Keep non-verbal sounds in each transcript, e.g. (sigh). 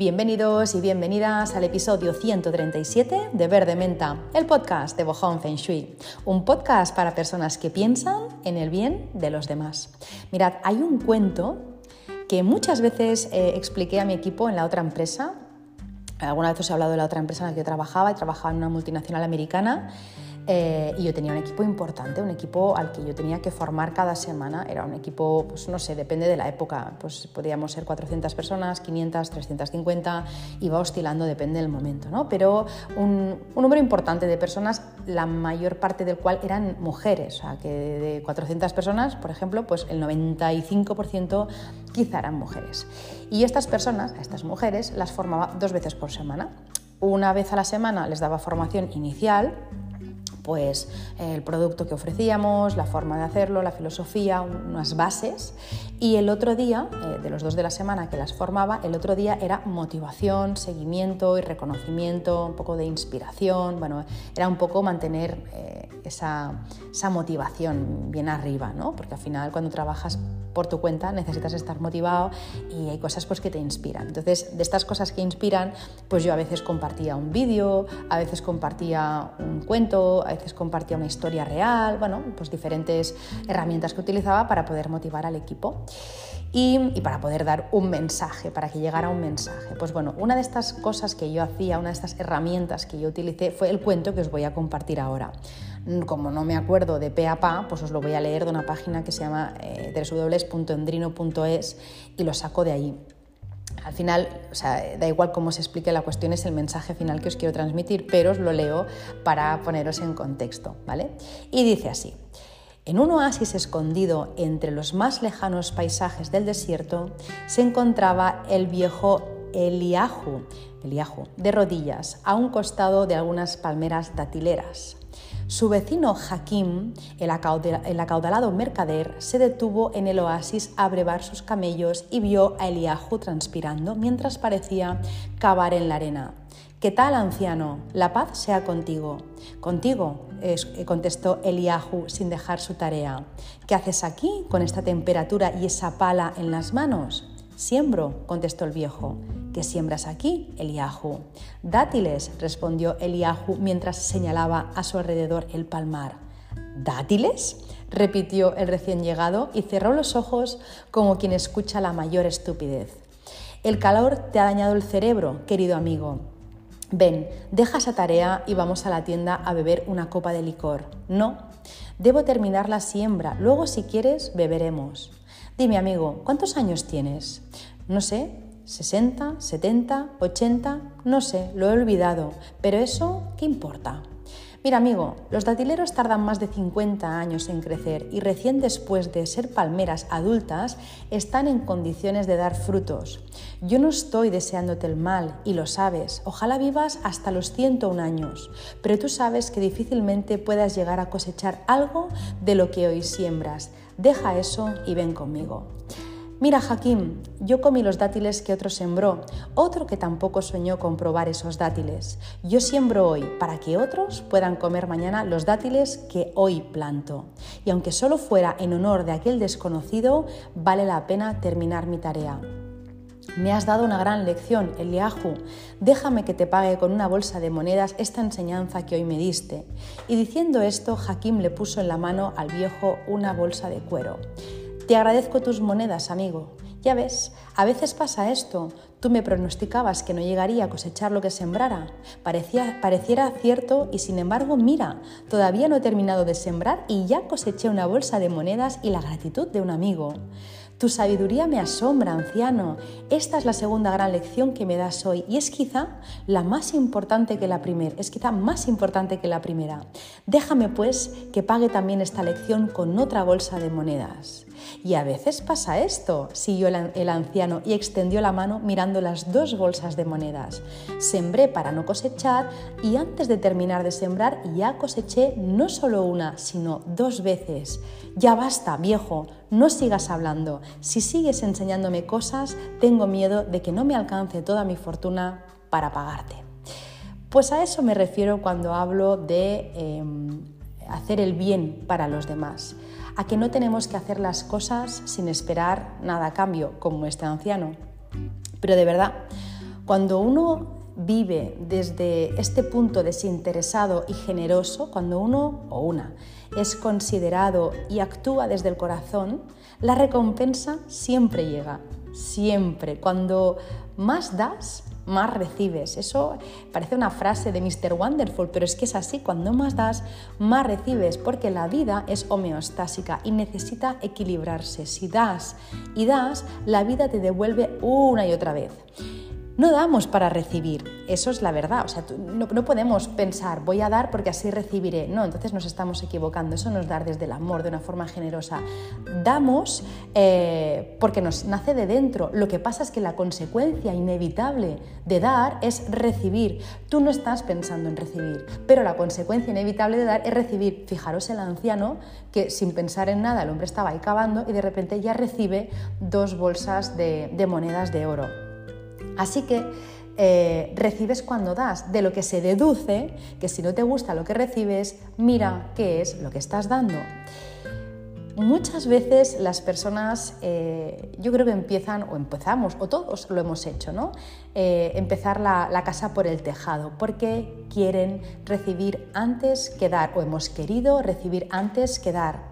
Bienvenidos y bienvenidas al episodio 137 de Verde Menta, el podcast de Bohong Feng Shui, un podcast para personas que piensan en el bien de los demás. Mirad, hay un cuento que muchas veces eh, expliqué a mi equipo en la otra empresa. Alguna vez os he hablado de la otra empresa en la que yo trabajaba y trabajaba en una multinacional americana eh, y yo tenía un equipo importante, un equipo al que yo tenía que formar cada semana. Era un equipo, pues no sé, depende de la época. Pues podíamos ser 400 personas, 500, 350, iba oscilando, depende del momento, ¿no? Pero un, número importante de personas, la mayor parte del cual eran mujeres. O sea, que de 400 personas, por ejemplo, pues el 95% quizá eran mujeres. Y estas personas, estas mujeres, las formaba dos veces por semana. Una vez a la semana les daba formación inicial, pues el producto que ofrecíamos, la forma de hacerlo, la filosofía, unas bases. Y el otro día, eh, de los dos de la semana que las formaba, el otro día era motivación, seguimiento y reconocimiento, un poco de inspiración. Bueno, era un poco mantener eh, esa, esa, motivación bien arriba, ¿no? Porque al final cuando trabajas por tu cuenta necesitas estar motivado y hay cosas pues, que te inspiran. Entonces, de estas cosas que inspiran, pues yo a veces compartía un vídeo, a veces compartía un cuento, a veces compartía una historia real, bueno, pues diferentes herramientas que utilizaba para poder motivar al equipo. Y, para poder dar un mensaje, para que llegara un mensaje. Pues bueno, una de estas cosas que yo hacía, una de estas herramientas que yo utilicé fue el cuento que os voy a compartir ahora. Como no me acuerdo de pe a pa, pues os lo voy a leer de una página que se llama eh, www.endrino.es y lo saco de ahí. Al final, o sea, da igual cómo se explique, la cuestión es el mensaje final que os quiero transmitir, pero os lo leo para poneros en contexto, ¿vale? Y dice así. En un oasis escondido entre los más lejanos paisajes del desierto se encontraba el viejo Eliahu, Eliahu de rodillas, a un costado de algunas palmeras datileras. Su vecino Hakim, el, acaudalado mercader, se detuvo en el oasis a brevar sus camellos y vio a Eliahu transpirando mientras parecía cavar en la arena. ¿Qué tal, anciano? La paz sea contigo. Contigo, contestó Eliahu sin dejar su tarea. ¿Qué haces aquí con esta temperatura y esa pala en las manos? Siembro, contestó el viejo. ¿Qué siembras aquí, Eliahu? Dátiles, respondió Eliahu mientras señalaba a su alrededor el palmar. ¿Dátiles? repitió el recién llegado y cerró los ojos como quien escucha la mayor estupidez. El calor te ha dañado el cerebro, querido amigo. Ven, deja esa tarea y vamos a la tienda a beber una copa de licor. No, debo terminar la siembra, luego si quieres beberemos. Dime, amigo, ¿cuántos años tienes? No sé, 60, 70, 80, no sé, lo he olvidado, pero eso, ¿qué importa? Mira, amigo, los datileros tardan más de 50 años en crecer y recién después de ser palmeras adultas están en condiciones de dar frutos. Yo no estoy deseándote el mal y lo sabes. Ojalá vivas hasta los 101 años, pero tú sabes que difícilmente puedas llegar a cosechar algo de lo que hoy siembras. Deja eso y ven conmigo. Mira, Hakim, yo comí los dátiles que otro sembró, otro que tampoco soñó con probar esos dátiles. Yo siembro hoy para que otros puedan comer mañana los dátiles que hoy planto. Y aunque solo fuera en honor de aquel desconocido, vale la pena terminar mi tarea. Me has dado una gran lección, Eliahu. Déjame que te pague con una bolsa de monedas esta enseñanza que hoy me diste. Y diciendo esto, Hakim le puso en la mano al viejo una bolsa de cuero. Te agradezco tus monedas, amigo. Ya ves, a veces pasa esto. Tú me pronosticabas que no llegaría a cosechar lo que sembrara. Pareciera cierto y sin embargo, mira, todavía no he terminado de sembrar y ya coseché una bolsa de monedas y la gratitud de un amigo. Tu sabiduría me asombra, anciano. Esta es la segunda gran lección que me das hoy y es quizá la más importante que la primera, es quizá más importante que la primera. Déjame pues que pague también esta lección con otra bolsa de monedas. Y a veces pasa esto, siguió el anciano y extendió la mano mirando las dos bolsas de monedas. Sembré para no cosechar y antes de terminar de sembrar ya coseché no solo una, sino dos veces. Ya basta, viejo, no sigas hablando. Si sigues enseñándome cosas, tengo miedo de que no me alcance toda mi fortuna para pagarte. Pues a eso me refiero cuando hablo de em, hacer el bien para los demás a que no tenemos que hacer las cosas sin esperar nada a cambio, como este anciano. Pero de verdad, Cuando uno vive desde este punto desinteresado y generoso, cuando uno o una es considerado y actúa desde el corazón, la recompensa siempre llega, siempre. Cuando más das, más recibes. Eso parece una frase de Mr. Wonderful, pero es que es así. Cuando más das, más recibes, porque la vida es homeostásica y necesita equilibrarse. Si das y das, la vida te devuelve una y otra vez. No damos para recibir, eso es la verdad. O sea, no, podemos pensar, voy a dar porque así recibiré. No, entonces nos estamos equivocando. Eso no es dar desde el amor, de una forma generosa. Damos eh, porque nos nace de dentro. Lo que pasa es que la consecuencia inevitable de dar es recibir. Tú no estás pensando en recibir, pero la consecuencia inevitable de dar es recibir. Fijaros el anciano que sin pensar en nada el hombre estaba ahí cavando y de repente ya recibe dos bolsas de monedas de oro. Así que eh, recibes cuando das, de lo que se deduce que si no te gusta lo que recibes, mira qué es lo que estás dando. Muchas veces las personas, eh, yo creo que empiezan, o empezamos, o todos lo hemos hecho, ¿no? Eh, empezar la, la, casa por el tejado, porque quieren recibir antes que dar, o hemos querido recibir antes que dar.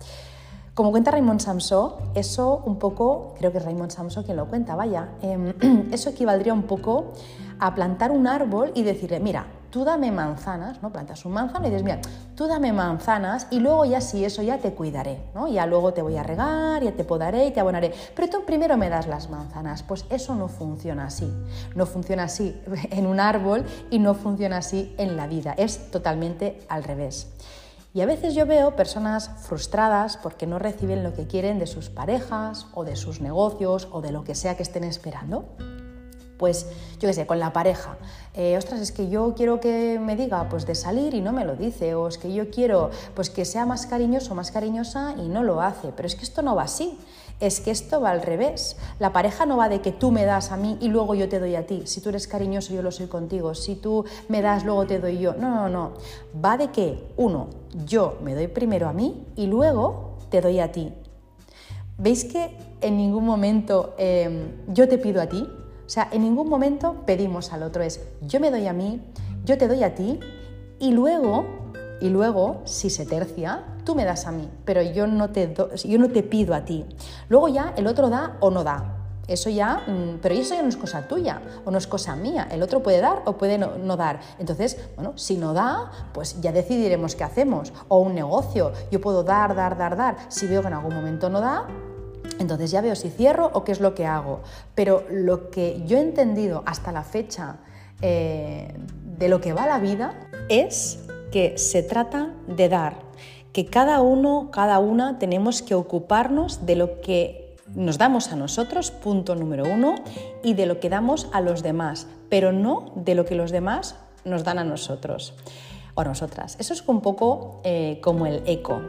Como cuenta Raymond Samso, eso un poco, creo que es Raymond Samso quien lo cuenta, vaya, em, (clears throat) eso equivaldría un poco a plantar un árbol y decirle, mira, tú dame manzanas, ¿no? Plantas un manzano y dices, mira, tú dame manzanas y luego ya sí, eso ya te cuidaré, ¿no? Ya luego te voy a regar, ya te podaré y te abonaré. Pero tú primero me das las manzanas. Pues eso no funciona así. No funciona así (laughs) en un árbol y no funciona así en la vida. Es totalmente al revés. Y a veces yo veo personas frustradas porque no reciben lo que quieren de sus parejas o de sus negocios o de lo que sea que estén esperando. Pues yo qué sé, con la pareja. Eh, ostras, es que yo quiero que me diga pues de salir y no me lo dice. O es que yo quiero pues que sea más cariñoso más cariñosa y no lo hace. Pero es que esto no va así es que esto va al revés. La pareja no va de que tú me das a mí y luego yo te doy a ti. Si tú eres cariñoso, yo lo soy contigo. Si tú me das, luego te doy yo. No, no, no. Va de que, uno, yo me doy primero a mí y luego te doy a ti. ¿Veis que en ningún momento em, yo te pido a ti? O sea, en ningún momento pedimos al otro. Es yo me doy a mí, yo te doy a ti y luego, y luego, si se tercia, tú me das a mí, pero yo no te, yo no te pido a ti. Luego ya el otro da o no da. Eso ya, mm, pero eso ya no es cosa tuya o no es cosa mía. El otro puede dar o puede no, dar. Entonces, bueno, si no da, pues ya decidiremos qué hacemos. O un negocio, yo puedo dar, dar, dar, dar. Si veo que en algún momento no da, entonces ya veo si cierro o qué es lo que hago. Pero lo que yo he entendido hasta la fecha eh, de lo que va la vida es que se trata de dar que cada uno, cada una tenemos que ocuparnos de lo que nos damos a nosotros, punto número uno, y de lo que damos a los demás, pero no de lo que los demás nos dan a nosotros o a nosotras. Eso es un poco eh, como el eco.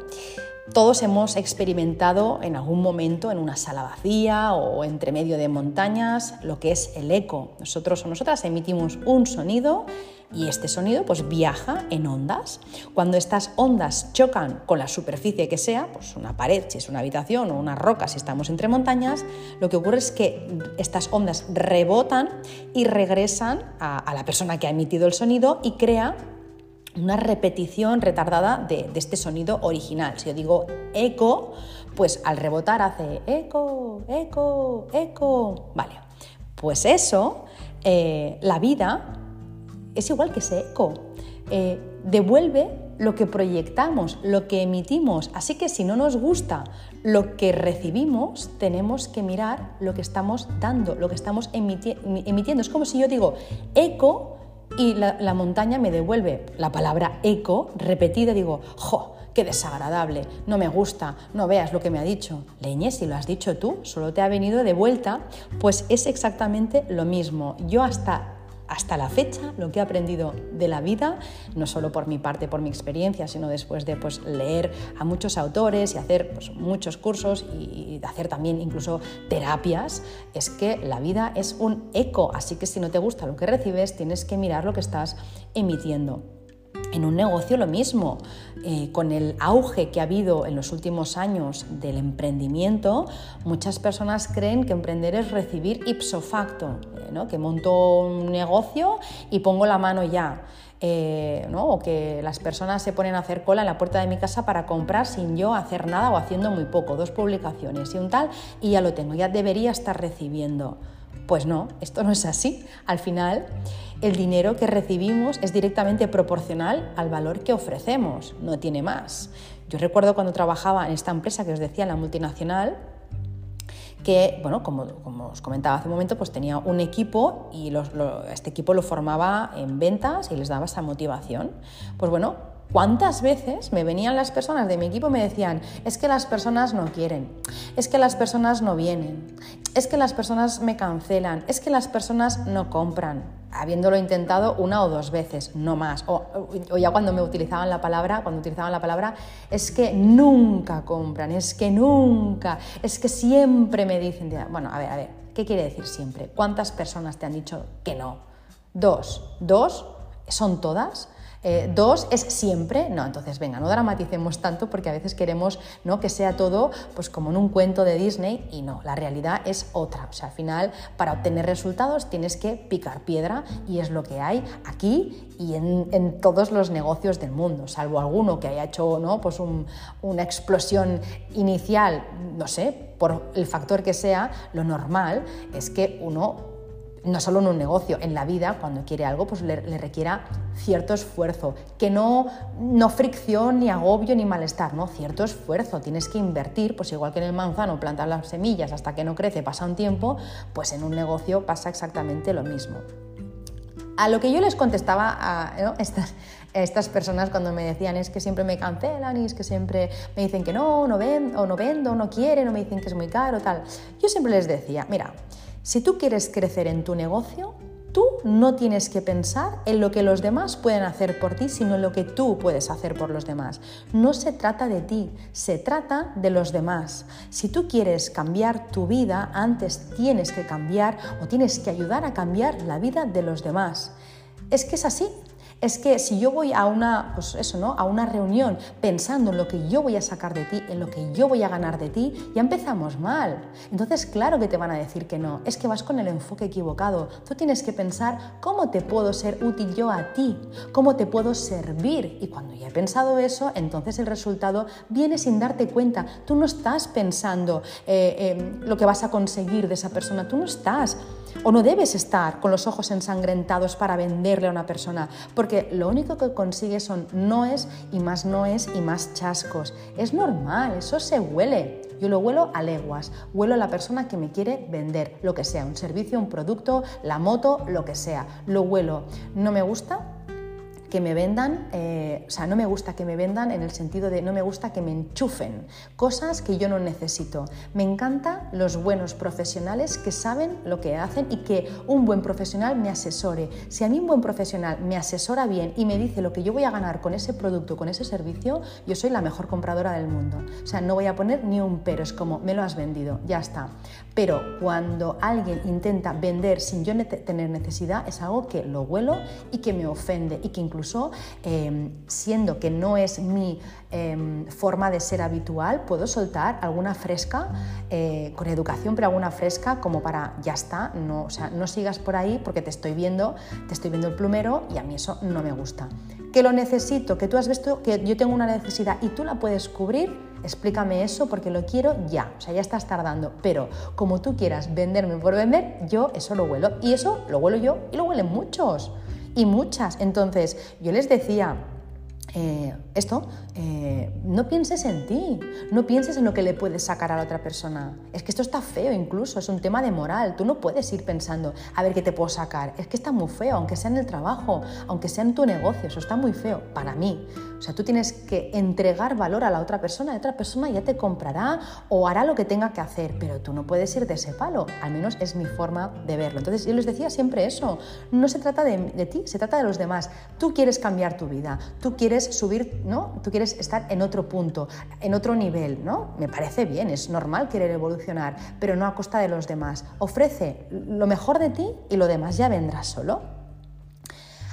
Todos hemos experimentado en algún momento en una sala vacía o entre medio de montañas lo que es el eco. Nosotros o nosotras emitimos un sonido y este sonido pues viaja en ondas. Cuando estas ondas chocan con la superficie que sea, pues una pared si es una habitación o una roca si estamos entre montañas, lo que ocurre es que estas ondas rebotan y regresan a, a la persona que ha emitido el sonido y crea una repetición retardada de, este sonido original. Si yo digo eco, pues al rebotar hace eco, eco, eco. Vale, pues eso, eh, la vida es igual que ese eco. Eh, devuelve lo que proyectamos, lo que emitimos. Así que si no nos gusta lo que recibimos, tenemos que mirar lo que estamos dando, lo que estamos emitiendo. Es como si yo digo eco, y la, montaña me devuelve la palabra eco repetida, digo, ¡jo! ¡Qué desagradable! No me gusta, no veas lo que me ha dicho. Leñe, si lo has dicho tú, solo te ha venido de vuelta, pues es exactamente lo mismo. Yo hasta hasta la fecha lo que he aprendido de la vida, no solo por mi parte, por mi experiencia, sino después de pues, leer a muchos autores y hacer pues, muchos cursos y hacer también incluso terapias, es que la vida es un eco, así que si no te gusta lo que recibes, tienes que mirar lo que estás emitiendo. En un negocio lo mismo, eh, con el auge que ha habido en los últimos años del emprendimiento, muchas personas creen que emprender es recibir ipso facto, eh, que monto un negocio y pongo la mano ya. Eh, o que las personas se ponen a hacer cola en la puerta de mi casa para comprar sin yo hacer nada o haciendo muy poco, dos publicaciones y un tal, y ya lo tengo, ya debería estar recibiendo. Pues no, esto no es así. Al final, el dinero que recibimos es directamente proporcional al valor que ofrecemos, no tiene más. Yo recuerdo cuando trabajaba en esta empresa que os decía, la multinacional, que, bueno, como, os comentaba hace un momento, pues tenía un equipo y este equipo lo formaba en ventas y les daba esa motivación. Pues bueno, ¿Cuántas veces me venían las personas de mi equipo y me decían, es que las personas no quieren, es que las personas no vienen, es que las personas me cancelan, es que las personas no compran, habiéndolo intentado una o dos veces, no más. O, ya cuando me utilizaban la palabra, cuando utilizaban la palabra, es que nunca compran, es que nunca, es que siempre me dicen, bueno, a ver, a ver, ¿qué quiere decir siempre? ¿Cuántas personas te han dicho que no? Dos, dos, ¿son todas? Eh, dos, ¿es siempre? No, entonces venga, no dramaticemos tanto porque a veces queremos ¿no? que sea todo pues como en un cuento de Disney y no, la realidad es otra. O sea, al final, para obtener resultados tienes que picar piedra y es lo que hay aquí y en, todos los negocios del mundo, salvo alguno que haya hecho ¿no? pues una explosión inicial, no sé, por el factor que sea, lo normal es que uno no solo en un negocio, en la vida, cuando quiere algo, pues le, requiera cierto esfuerzo, que no, no fricción, ni agobio, ni malestar, no, cierto esfuerzo, tienes que invertir, pues igual que en el manzano plantar las semillas hasta que no crece, pasa un tiempo, pues en un negocio pasa exactamente lo mismo. A lo que yo les contestaba a (laughs) estas, estas personas cuando me decían es que siempre me cancelan y es que siempre me dicen que no, no ven, o no vendo, no quieren, o me dicen que es muy caro, tal. Yo siempre les decía, mira, si tú quieres crecer en tu negocio, tú no tienes que pensar en lo que los demás pueden hacer por ti, sino en lo que tú puedes hacer por los demás. No se trata de ti, se trata de los demás. Si tú quieres cambiar tu vida, antes tienes que cambiar o tienes que ayudar a cambiar la vida de los demás. Es que es así, es que si yo voy a una, pues eso, ¿no? a una reunión pensando en lo que yo voy a sacar de ti, en lo que yo voy a ganar de ti, ya empezamos mal. Entonces, claro que te van a decir que no, es que vas con el enfoque equivocado. Tú tienes que pensar cómo te puedo ser útil yo a ti, cómo te puedo servir. Y cuando ya he pensado eso, entonces el resultado viene sin darte cuenta. Tú no estás pensando eh, lo que vas a conseguir de esa persona, tú no estás o no debes estar con los ojos ensangrentados para venderle a una persona, porque lo único que consigue son noes y más noes y más chascos. Es normal, eso se huele. Yo lo huelo a leguas, huelo a la persona que me quiere vender, lo que sea, un servicio, un producto, la moto, lo que sea. Lo huelo. ¿No me gusta? Que me vendan, eh, o sea, no me gusta que me vendan en el sentido de no me gusta que me enchufen cosas que yo no necesito. Me encantan los buenos profesionales que saben lo que hacen y que un buen profesional me asesore. Si a mí un buen profesional me asesora bien y me dice lo que yo voy a ganar con ese producto, con ese servicio, yo soy la mejor compradora del mundo. O sea, no voy a poner ni un pero, es como me lo has vendido, ya está. Pero cuando alguien intenta vender sin yo tener necesidad, es algo que lo huelo y que me ofende y que incluso em, siendo que no es mi em, forma de ser habitual, puedo soltar alguna fresca, eh, con educación, pero alguna fresca como para, ya está, no, o sea, no sigas por ahí porque te estoy viendo, te estoy viendo el plumero y a mí eso no me gusta. Que lo necesito, que tú has visto que yo tengo una necesidad y tú la puedes cubrir, explícame eso porque lo quiero ya, o sea, ya estás tardando, pero como tú quieras venderme por vender, yo eso lo huelo. Y eso lo huelo yo y lo huelen muchos y muchas. Entonces, yo les decía, eh, esto, eh, no pienses en ti, no pienses en lo que le puedes sacar a la otra persona. Es que esto está feo incluso, es un tema de moral. Tú no puedes ir pensando, a ver qué te puedo sacar. Es que está muy feo, aunque sea en el trabajo, aunque sea en tu negocio, eso está muy feo para mí. O sea, tú tienes que entregar valor a la otra persona, la otra persona ya te comprará o hará lo que tenga que hacer, pero tú no puedes ir de ese palo, al menos es mi forma de verlo. Entonces yo les decía siempre eso, no se trata de, de ti, se trata de los demás. Tú quieres cambiar tu vida, tú quieres subir, ¿no? Tú quieres estar en otro punto, en otro nivel, ¿no? Me parece bien, es normal querer evolucionar, pero no a costa de los demás. Ofrece lo mejor de ti y lo demás ya vendrá solo.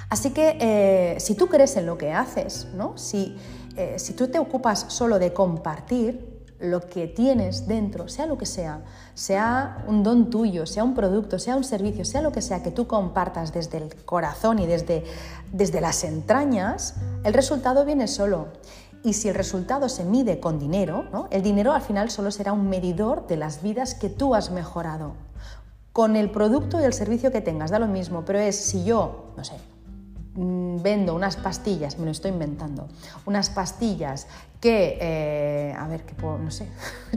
Así que eh, si tú crees en lo que haces, ¿no? si, eh, si tú te ocupas solo de compartir, lo que tienes dentro, sea lo que sea, sea un don tuyo, sea un producto, sea un servicio, sea lo que sea que tú compartas desde el corazón y desde, desde las entrañas, el resultado viene solo. Y si el resultado se mide con dinero, el dinero al final solo será un medidor de las vidas que tú has mejorado. Con el producto y el servicio que tengas, da lo mismo, pero es si yo, no sé, vendo unas pastillas, me lo estoy inventando, unas pastillas que, eh, a ver, que no sé,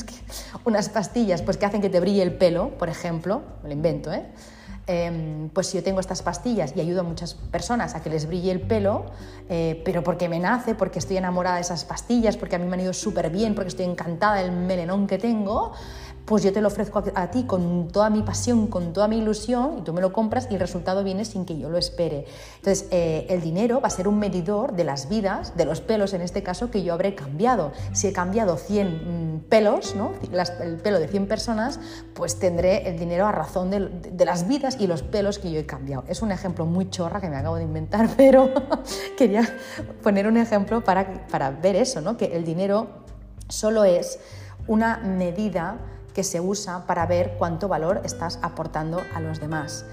(laughs) unas pastillas pues que hacen que te brille el pelo, por ejemplo, me lo invento, ¿eh? Em, pues si yo tengo estas pastillas y ayudo a muchas personas a que les brille el pelo, eh, pero porque me nace, porque estoy enamorada de esas pastillas, porque a mí me han ido súper bien, porque estoy encantada del melenón que tengo, pues yo te lo ofrezco a, ti con toda mi pasión, con toda mi ilusión, y tú me lo compras y el resultado viene sin que yo lo espere. Entonces, eh, el dinero va a ser un medidor de las vidas, de los pelos en este caso, que yo habré cambiado. Si he cambiado 100 mm, pelos, ¿no? el pelo de 100 personas, pues tendré el dinero a razón de, las vidas y los pelos que yo he cambiado. Es un ejemplo muy chorra que me acabo de inventar, (laughs) pero (laughs) quería poner un ejemplo para, para ver eso, ¿no? que el dinero solo es una medida que se usa para ver cuánto valor estás aportando a los demás.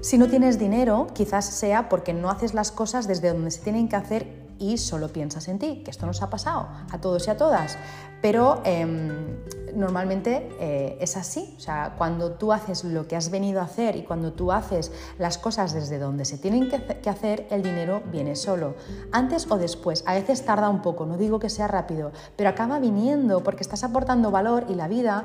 Si no tienes dinero, quizás sea porque no haces las cosas desde donde se tienen que hacer y solo piensas en ti, que esto nos ha pasado a todos y a todas. Pero em, normalmente eh, es así, o sea, cuando tú haces lo que has venido a hacer y cuando tú haces las cosas desde donde se tienen que hacer, el dinero viene solo, antes o después. A veces tarda un poco, no digo que sea rápido, pero acaba viniendo porque estás aportando valor y la vida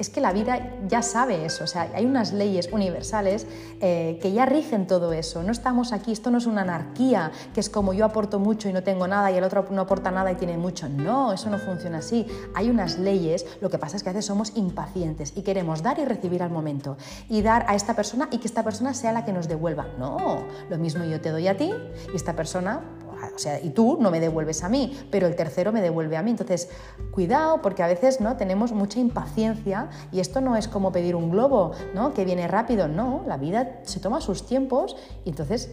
es que la vida ya sabe eso, o sea, hay unas leyes universales eh, que ya rigen todo eso. No estamos aquí, esto no es una anarquía, que es como yo aporto mucho y no tengo nada y el otro no aporta nada y tiene mucho. No, eso no funciona así. Hay unas leyes, lo que pasa es que a veces somos impacientes y queremos dar y recibir al momento y dar a esta persona y que esta persona sea la que nos devuelva. No, lo mismo yo te doy a ti y esta persona o sea, y tú no me devuelves a mí, pero el tercero me devuelve a mí. Entonces, cuidado, porque a veces ¿no? tenemos mucha impaciencia y esto no es como pedir un globo, ¿no? Que viene rápido, no, la vida se toma sus tiempos y entonces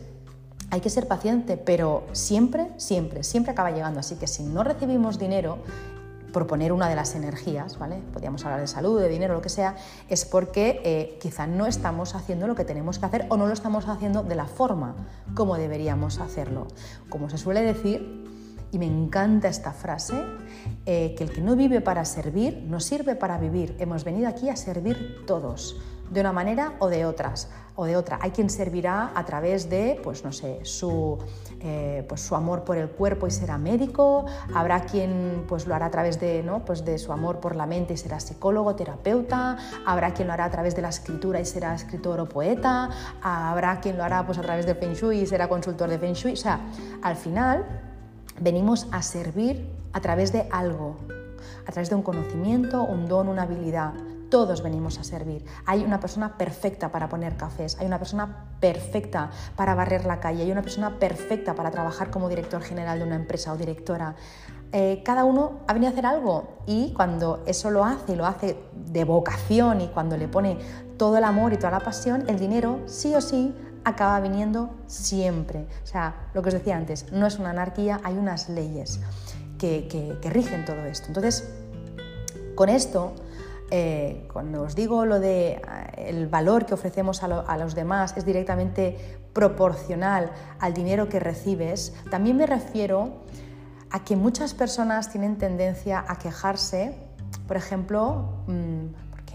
hay que ser paciente, pero siempre, siempre, siempre acaba llegando. Así que si no recibimos dinero proponer una de las energías, ¿vale? Podríamos hablar de salud, de dinero, lo que sea, es porque eh, quizá no estamos haciendo lo que tenemos que hacer o no lo estamos haciendo de la forma como deberíamos hacerlo. Como se suele decir, y me encanta esta frase, eh, que el que no vive para servir, no sirve para vivir. Hemos venido aquí a servir todos de una manera o de otras o de otra. Hay quien servirá a través de, pues no sé, su, eh, pues, su amor por el cuerpo y será médico, habrá quien pues lo hará a través de, ¿no? pues de su amor por la mente y será psicólogo, terapeuta, habrá quien lo hará a través de la escritura y será escritor o poeta, habrá quien lo hará pues a través del Feng y será consultor de Feng Shui. O sea, al final venimos a servir a través de algo, a través de un conocimiento, un don, una habilidad. Todos venimos a servir. Hay una persona perfecta para poner cafés, hay una persona perfecta para barrer la calle, hay una persona perfecta para trabajar como director general de una empresa o directora. Eh, cada uno ha venido a hacer algo y cuando eso lo hace y lo hace de vocación y cuando le pone todo el amor y toda la pasión, el dinero sí o sí acaba viniendo siempre. O sea, lo que os decía antes, no es una anarquía, hay unas leyes que, que rigen todo esto. Entonces, con esto eh, cuando os digo lo de eh, el valor que ofrecemos a, los demás es directamente proporcional al dinero que recibes, también me refiero a que muchas personas tienen tendencia a quejarse, por ejemplo,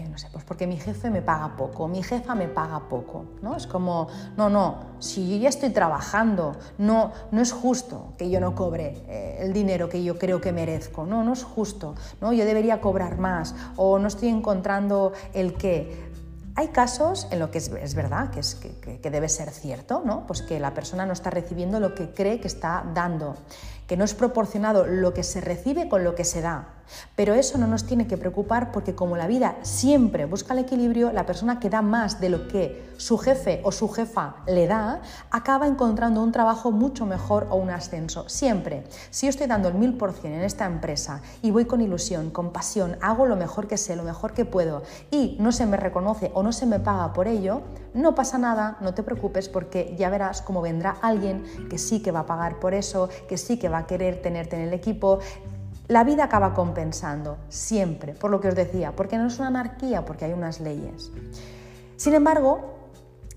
no sé, pues porque mi jefe me paga poco, mi jefa me paga poco, ¿no? Es como, no, no, si yo ya estoy trabajando, no, no es justo que yo no cobre eh, el dinero que yo creo que merezco, no, no es justo, ¿no? Yo debería cobrar más o no estoy encontrando el qué. Hay casos en lo que es, verdad, que, es, que, debe ser cierto, ¿no? Pues que la persona no está recibiendo lo que cree que está dando que no es proporcionado lo que se recibe con lo que se da. Pero eso no nos tiene que preocupar porque como la vida siempre busca el equilibrio, la persona que da más de lo que su jefe o su jefa le da, acaba encontrando un trabajo mucho mejor o un ascenso. Siempre. Si yo estoy dando el mil por cien en esta empresa y voy con ilusión, con pasión, hago lo mejor que sé, lo mejor que puedo y no se me reconoce o no se me paga por ello, no pasa nada, no te preocupes porque ya verás cómo vendrá alguien que sí que va a pagar por eso, que sí que va a querer tenerte en el equipo, la vida acaba compensando, siempre, por lo que os decía, porque no es una anarquía, porque hay unas leyes. Sin embargo,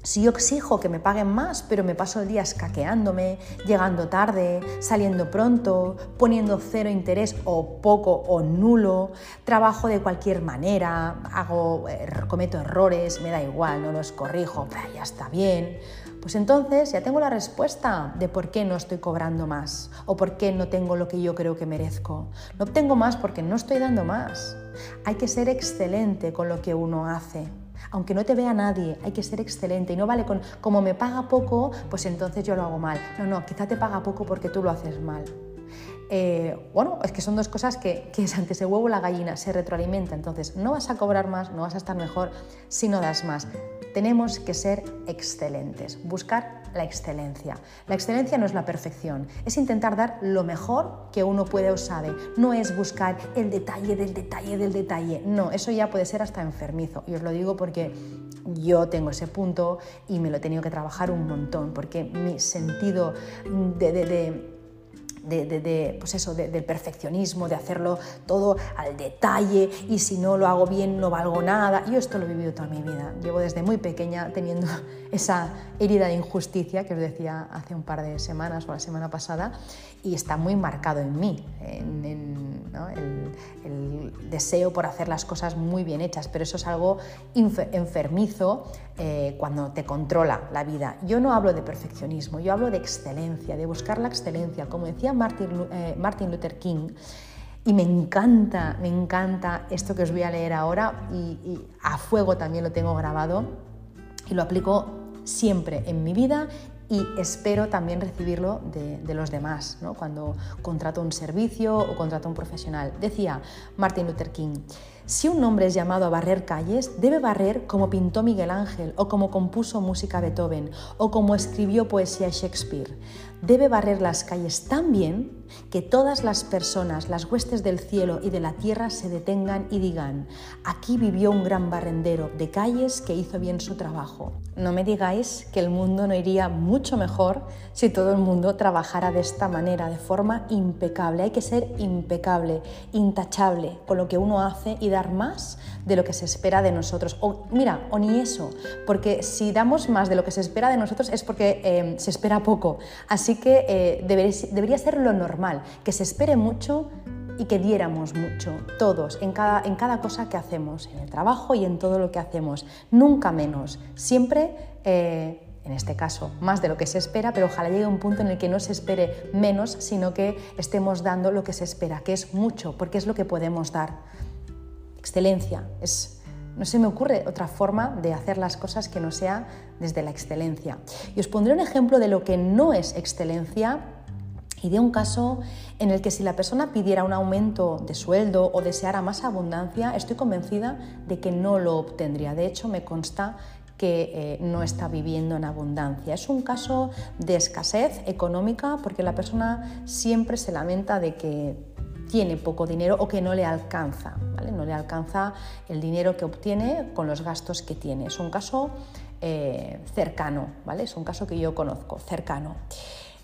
si yo exijo que me paguen más, pero me paso el día escaqueándome, llegando tarde, saliendo pronto, poniendo cero interés o poco o nulo, trabajo de cualquier manera, hago, eh, cometo errores, me da igual, no los corrijo, ya está bien, pues entonces ya tengo la respuesta de por qué no estoy cobrando más o por qué no tengo lo que yo creo que merezco. No obtengo más porque no estoy dando más. Hay que ser excelente con lo que uno hace. Aunque no te vea nadie, hay que ser excelente y no vale con como me paga poco, pues entonces yo lo hago mal. No, no, quizá te paga poco porque tú lo haces mal. Eh, bueno, es que son dos cosas que, que es antes el huevo la gallina, se retroalimenta. Entonces, no vas a cobrar más, no vas a estar mejor si no das más. Tenemos que ser excelentes, buscar la excelencia. La excelencia no es la perfección, es intentar dar lo mejor que uno puede o sabe. No es buscar el detalle del detalle del detalle. No, eso ya puede ser hasta enfermizo. Y os lo digo porque yo tengo ese punto y me lo he tenido que trabajar un montón, porque mi sentido de, pues eso, del perfeccionismo, de hacerlo todo al detalle y si no lo hago bien no valgo nada. Yo esto lo he vivido toda mi vida. Llevo desde muy pequeña teniendo (laughs) esa herida de injusticia que os decía hace un par de semanas o la semana pasada y está muy marcado en mí, en, el, deseo por hacer las cosas muy bien hechas, pero eso es algo enfermizo eh, cuando te controla la vida. Yo no hablo de perfeccionismo, yo hablo de excelencia, de buscar la excelencia. Como decía Martin, eh, Martin Luther King, y me encanta, me encanta esto que os voy a leer ahora y, a fuego también lo tengo grabado y lo aplico siempre en mi vida y espero también recibirlo de, los demás ¿no? cuando contrato un servicio o contrato un profesional. Decía Martin Luther King, si un hombre es llamado a barrer calles, debe barrer como pintó Miguel Ángel o como compuso música Beethoven o como escribió poesía Shakespeare debe barrer las calles tan bien que todas las personas, las huestes del cielo y de la tierra se detengan y digan, aquí vivió un gran barrendero de calles que hizo bien su trabajo. No me digáis que el mundo no iría mucho mejor si todo el mundo trabajara de esta manera, de forma impecable. Hay que ser impecable, intachable con lo que uno hace y dar más de lo que se espera de nosotros. O mira, o ni eso, porque si damos más de lo que se espera de nosotros es porque eh, se espera poco. Así que eh, debería, ser lo normal, que se espere mucho y que diéramos mucho, todos, en cada, en cada cosa que hacemos, en el trabajo y en todo lo que hacemos, nunca menos, siempre, eh, en este caso, más de lo que se espera, pero ojalá llegue un punto en el que no se espere menos, sino que estemos dando lo que se espera, que es mucho, porque es lo que podemos dar excelencia. Es, no se me ocurre otra forma de hacer las cosas que no sea desde la excelencia. Y os pondré un ejemplo de lo que no es excelencia y de un caso en el que si la persona pidiera un aumento de sueldo o deseara más abundancia, estoy convencida de que no lo obtendría. De hecho, me consta que eh, no está viviendo en abundancia. Es un caso de escasez económica porque la persona siempre se lamenta de que tiene poco dinero o que no le alcanza, no le alcanza el dinero que obtiene con los gastos que tiene. Es un caso eh, cercano, ¿vale? es un caso que yo conozco, cercano.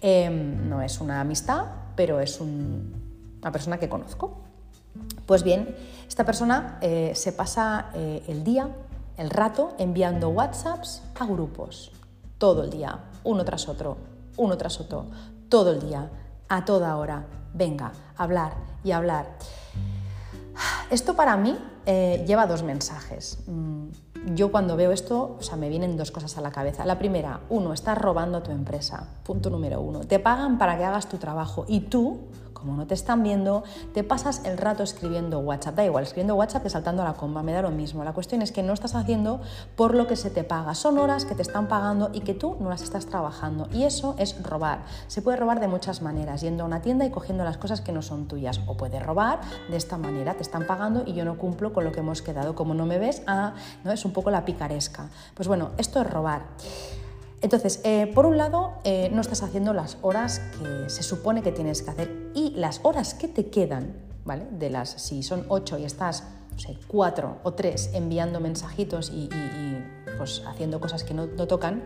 Em, no es una amistad, pero es una persona que conozco. Pues bien, esta persona eh, se pasa eh, el día, el rato, enviando WhatsApps a grupos, todo el día, uno tras otro, uno tras otro, todo el día, a toda hora. Venga, hablar y hablar. Esto para mí eh, lleva dos mensajes. Yo cuando veo esto, o sea, me vienen dos cosas a la cabeza. La primera, uno, estás robando tu empresa. Punto número uno. Te pagan para que hagas tu trabajo y tú, como no te están viendo, te pasas el rato escribiendo WhatsApp. Da igual, escribiendo WhatsApp que saltando a la comba, me da lo mismo. La cuestión es que no estás haciendo por lo que se te paga. Son horas que te están pagando y que tú no las estás trabajando. Y eso es robar. Se puede robar de muchas maneras, yendo a una tienda y cogiendo las cosas que no son tuyas. O puedes robar de esta manera, te están pagando y yo no cumplo con lo que hemos quedado. Como no me ves, ah, ¿no? es un poco la picaresca. Pues bueno, esto es robar. Entonces, eh, por un lado, eh, no estás haciendo las horas que se supone que tienes que hacer y las horas que te quedan, ¿vale? De las, si son ocho y estás, no sé, cuatro o tres enviando mensajitos y, pues, haciendo cosas que no, tocan,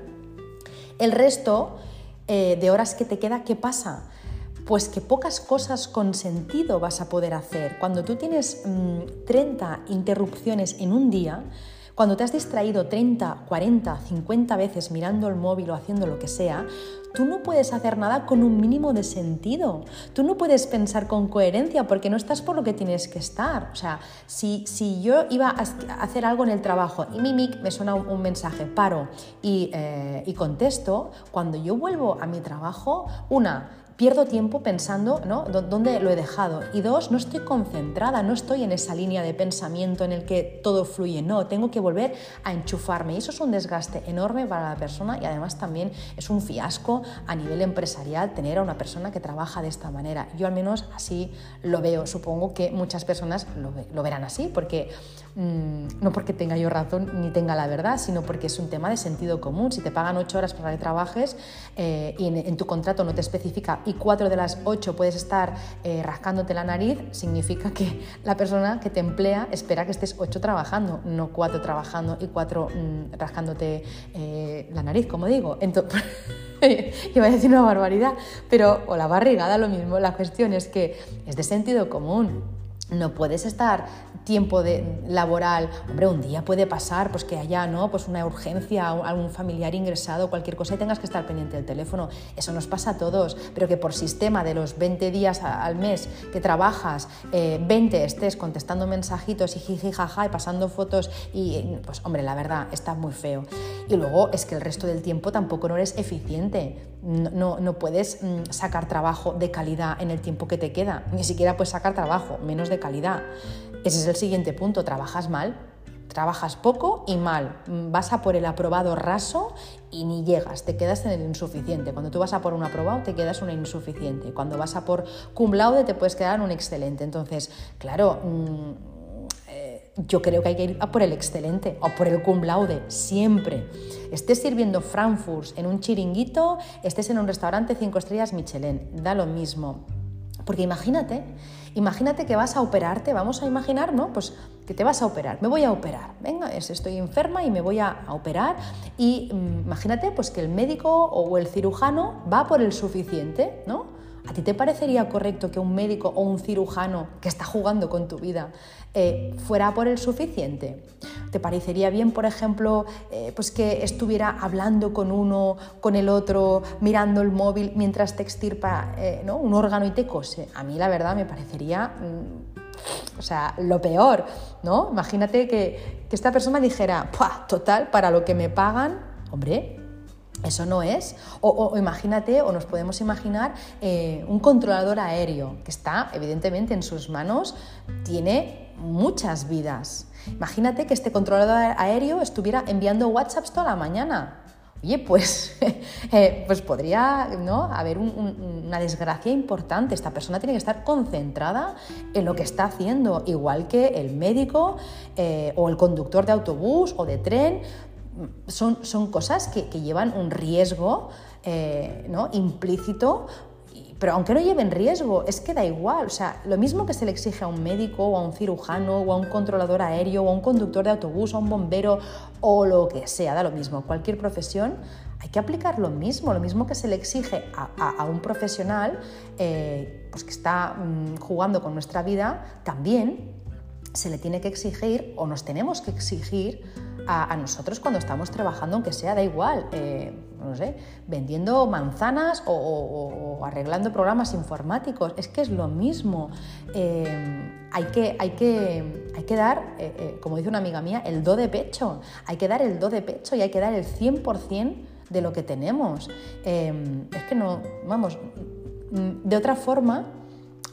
el resto eh, de horas que te queda, ¿qué pasa? Pues que pocas cosas con sentido vas a poder hacer. Cuando tú tienes 30 mm, interrupciones en un día, cuando te has distraído 30, 40, 50 veces mirando el móvil o haciendo lo que sea, tú no puedes hacer nada con un mínimo de sentido. Tú no puedes pensar con coherencia porque no estás por lo que tienes que estar. O sea, si, si yo iba a hacer algo en el trabajo y mi mic me suena un, mensaje, paro y, eh, y contesto, cuando yo vuelvo a mi trabajo, una, pierdo tiempo pensando ¿no? dónde lo he dejado. Y dos, no estoy concentrada, no estoy en esa línea de pensamiento en el que todo fluye. No, tengo que volver a enchufarme. Y eso es un desgaste enorme para la persona y además también es un fiasco a nivel empresarial tener a una persona que trabaja de esta manera. Yo al menos así lo veo. Supongo que muchas personas lo, verán así, porque mm, no porque tenga yo razón ni tenga la verdad, sino porque es un tema de sentido común. Si te pagan ocho horas para que trabajes eh, y en tu contrato no te especifica y cuatro de las ocho puedes estar eh, rascándote la nariz, significa que la persona que te emplea espera que estés ocho trabajando, no cuatro trabajando y cuatro mm, rascándote eh, la nariz, como digo. Entonces, (laughs) iba a decir una barbaridad, pero o la barriga da lo mismo. La cuestión es que es de sentido común no puedes estar tiempo de, laboral, hombre, un día puede pasar pues que haya ¿no? pues una urgencia, algún familiar ingresado, cualquier cosa y tengas que estar pendiente del teléfono. Eso nos pasa a todos, pero que por sistema de los 20 días al mes que trabajas, 20 eh, estés contestando mensajitos y jiji jaja y pasando fotos y pues hombre, la verdad está muy feo. Y luego es que el resto del tiempo tampoco no eres eficiente no, no, puedes mm, sacar trabajo de calidad en el tiempo que te queda, ni siquiera puedes sacar trabajo, menos de calidad. Ese es el siguiente punto, trabajas mal, trabajas poco y mal, mm, vas a por el aprobado raso y ni llegas, te quedas en el insuficiente. Cuando tú vas a por un aprobado te quedas un insuficiente, cuando vas a por cum laude te puedes quedar un excelente. Entonces, claro... Mm, yo creo que hay que ir a por el excelente o por el cum laude, siempre. Estés sirviendo Frankfurt en un chiringuito, estés en un restaurante cinco estrellas Michelin, da lo mismo. Porque imagínate, imagínate que vas a operarte, vamos a imaginar, ¿no? Pues que te vas a operar, me voy a operar, venga, estoy enferma y me voy a, operar y mm, imagínate pues que el médico o el cirujano va por el suficiente, ¿no? ¿A ti te parecería correcto que un médico o un cirujano que está jugando con tu vida eh, fuera por el suficiente? ¿Te parecería bien, por ejemplo, eh, pues que estuviera hablando con uno, con el otro, mirando el móvil mientras te extirpa eh, un órgano y te cose? A mí la verdad me parecería... Mm, o sea, lo peor, ¿no? Imagínate que, que esta persona dijera, total, para lo que me pagan, hombre, eso no es. O, imagínate, o nos podemos imaginar eh, un controlador aéreo que está, evidentemente, en sus manos, tiene muchas vidas. Imagínate que este controlador aéreo estuviera enviando WhatsApps toda la mañana. Oye, pues, (laughs) eh, pues podría ¿no? haber una desgracia importante. Esta persona tiene que estar concentrada en lo que está haciendo, igual que el médico eh, o el conductor de autobús o de tren son, son cosas que, llevan un riesgo eh, ¿no? implícito pero aunque no lleven riesgo, es que da igual. O sea, lo mismo que se le exige a un médico o a un cirujano o a un controlador aéreo o a un conductor de autobús o a un bombero o lo que sea, da lo mismo. Cualquier profesión hay que aplicar lo mismo, lo mismo que se le exige a, un profesional eh, pues que está mm, jugando con nuestra vida, también se le tiene que exigir o nos tenemos que exigir a, nosotros cuando estamos trabajando, aunque sea, da igual, eh, no sé, vendiendo manzanas o, arreglando programas informáticos. Es que es lo mismo. Eh, hay, que, hay, que, hay que dar, eh, como dice una amiga mía, el do de pecho. Hay que dar el do de pecho y hay que dar el 100% de lo que tenemos. es que no, vamos, de otra forma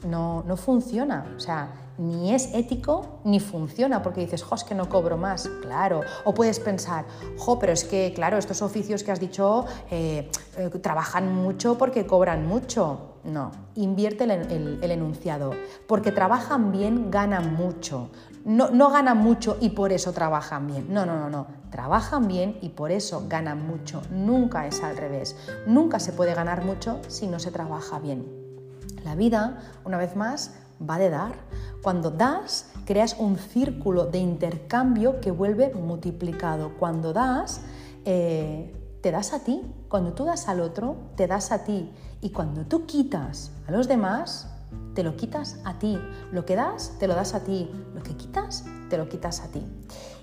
no, no funciona. O sea, ni es ético ni funciona porque dices, jo, es que no cobro más, claro. O puedes pensar, jo, pero es que, claro, estos oficios que has dicho eh, eh, trabajan mucho porque cobran mucho. No, invierte el, enunciado. Porque trabajan bien, ganan mucho. No, no ganan mucho y por eso trabajan bien. No, no, no, no. Trabajan bien y por eso ganan mucho. Nunca es al revés. Nunca se puede ganar mucho si no se trabaja bien. La vida, una vez más, va de dar. Cuando das, creas un círculo de intercambio que vuelve multiplicado. Cuando das, eh, te das a ti. Cuando tú das al otro, te das a ti. Y cuando tú quitas a los demás, te lo quitas a ti. Lo que das, te lo das a ti. Lo que quitas, te lo quitas a ti.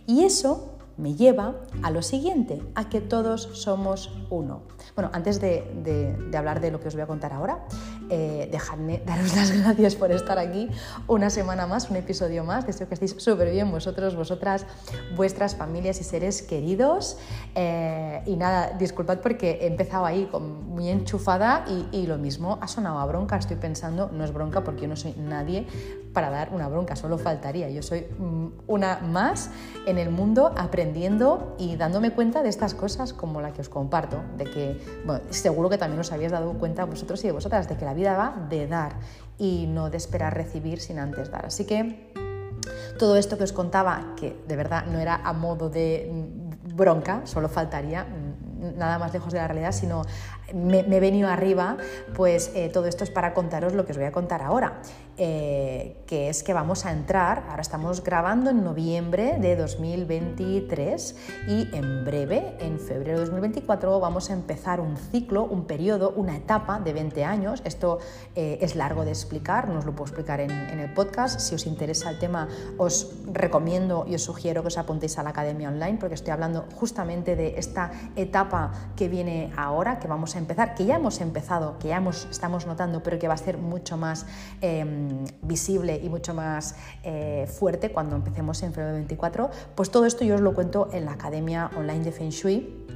Y eso me lleva a lo siguiente, a que todos somos uno. Bueno, antes de, hablar de lo que os voy a contar ahora, eh, dejadme daros las (laughs) gracias por estar aquí una semana más, un episodio más. Deseo que estéis súper bien vosotros, vosotras, vuestras familias y seres queridos. Eh, y nada, disculpad porque he empezado ahí muy enchufada y lo mismo ha sonado a bronca. Estoy pensando, no es bronca porque yo no soy nadie para dar una bronca, solo faltaría. Yo soy mm, una más en el mundo aprendiendo y dándome cuenta de estas cosas como la que os comparto, de que, seguro que también os habéis dado cuenta vosotros y de vosotras, de que la vida va de dar y no de esperar recibir sin antes dar. Así que todo esto que os contaba, que de verdad no era a modo de mm, bronca, solo faltaría, mm, nada más lejos de la realidad, sino me, he venido arriba, pues eh, todo esto es para contaros lo que os voy a contar ahora. Eh, que es que vamos a entrar, ahora estamos grabando en noviembre de 2023 y en breve, en febrero de 2024, vamos a empezar un ciclo, un periodo, una etapa de 20 años. Esto eh, es largo de explicar, no os lo puedo explicar en, en, el podcast. Si os interesa el tema, os recomiendo y os sugiero que os apuntéis a la academia online porque estoy hablando justamente de esta etapa que viene ahora, que vamos a empezar, que ya hemos empezado, que ya hemos, estamos notando, pero que va a ser mucho más em, visible y mucho más eh, fuerte cuando empecemos en febrero 24, pues todo esto yo os lo cuento en la Academia Online de Feng Shui.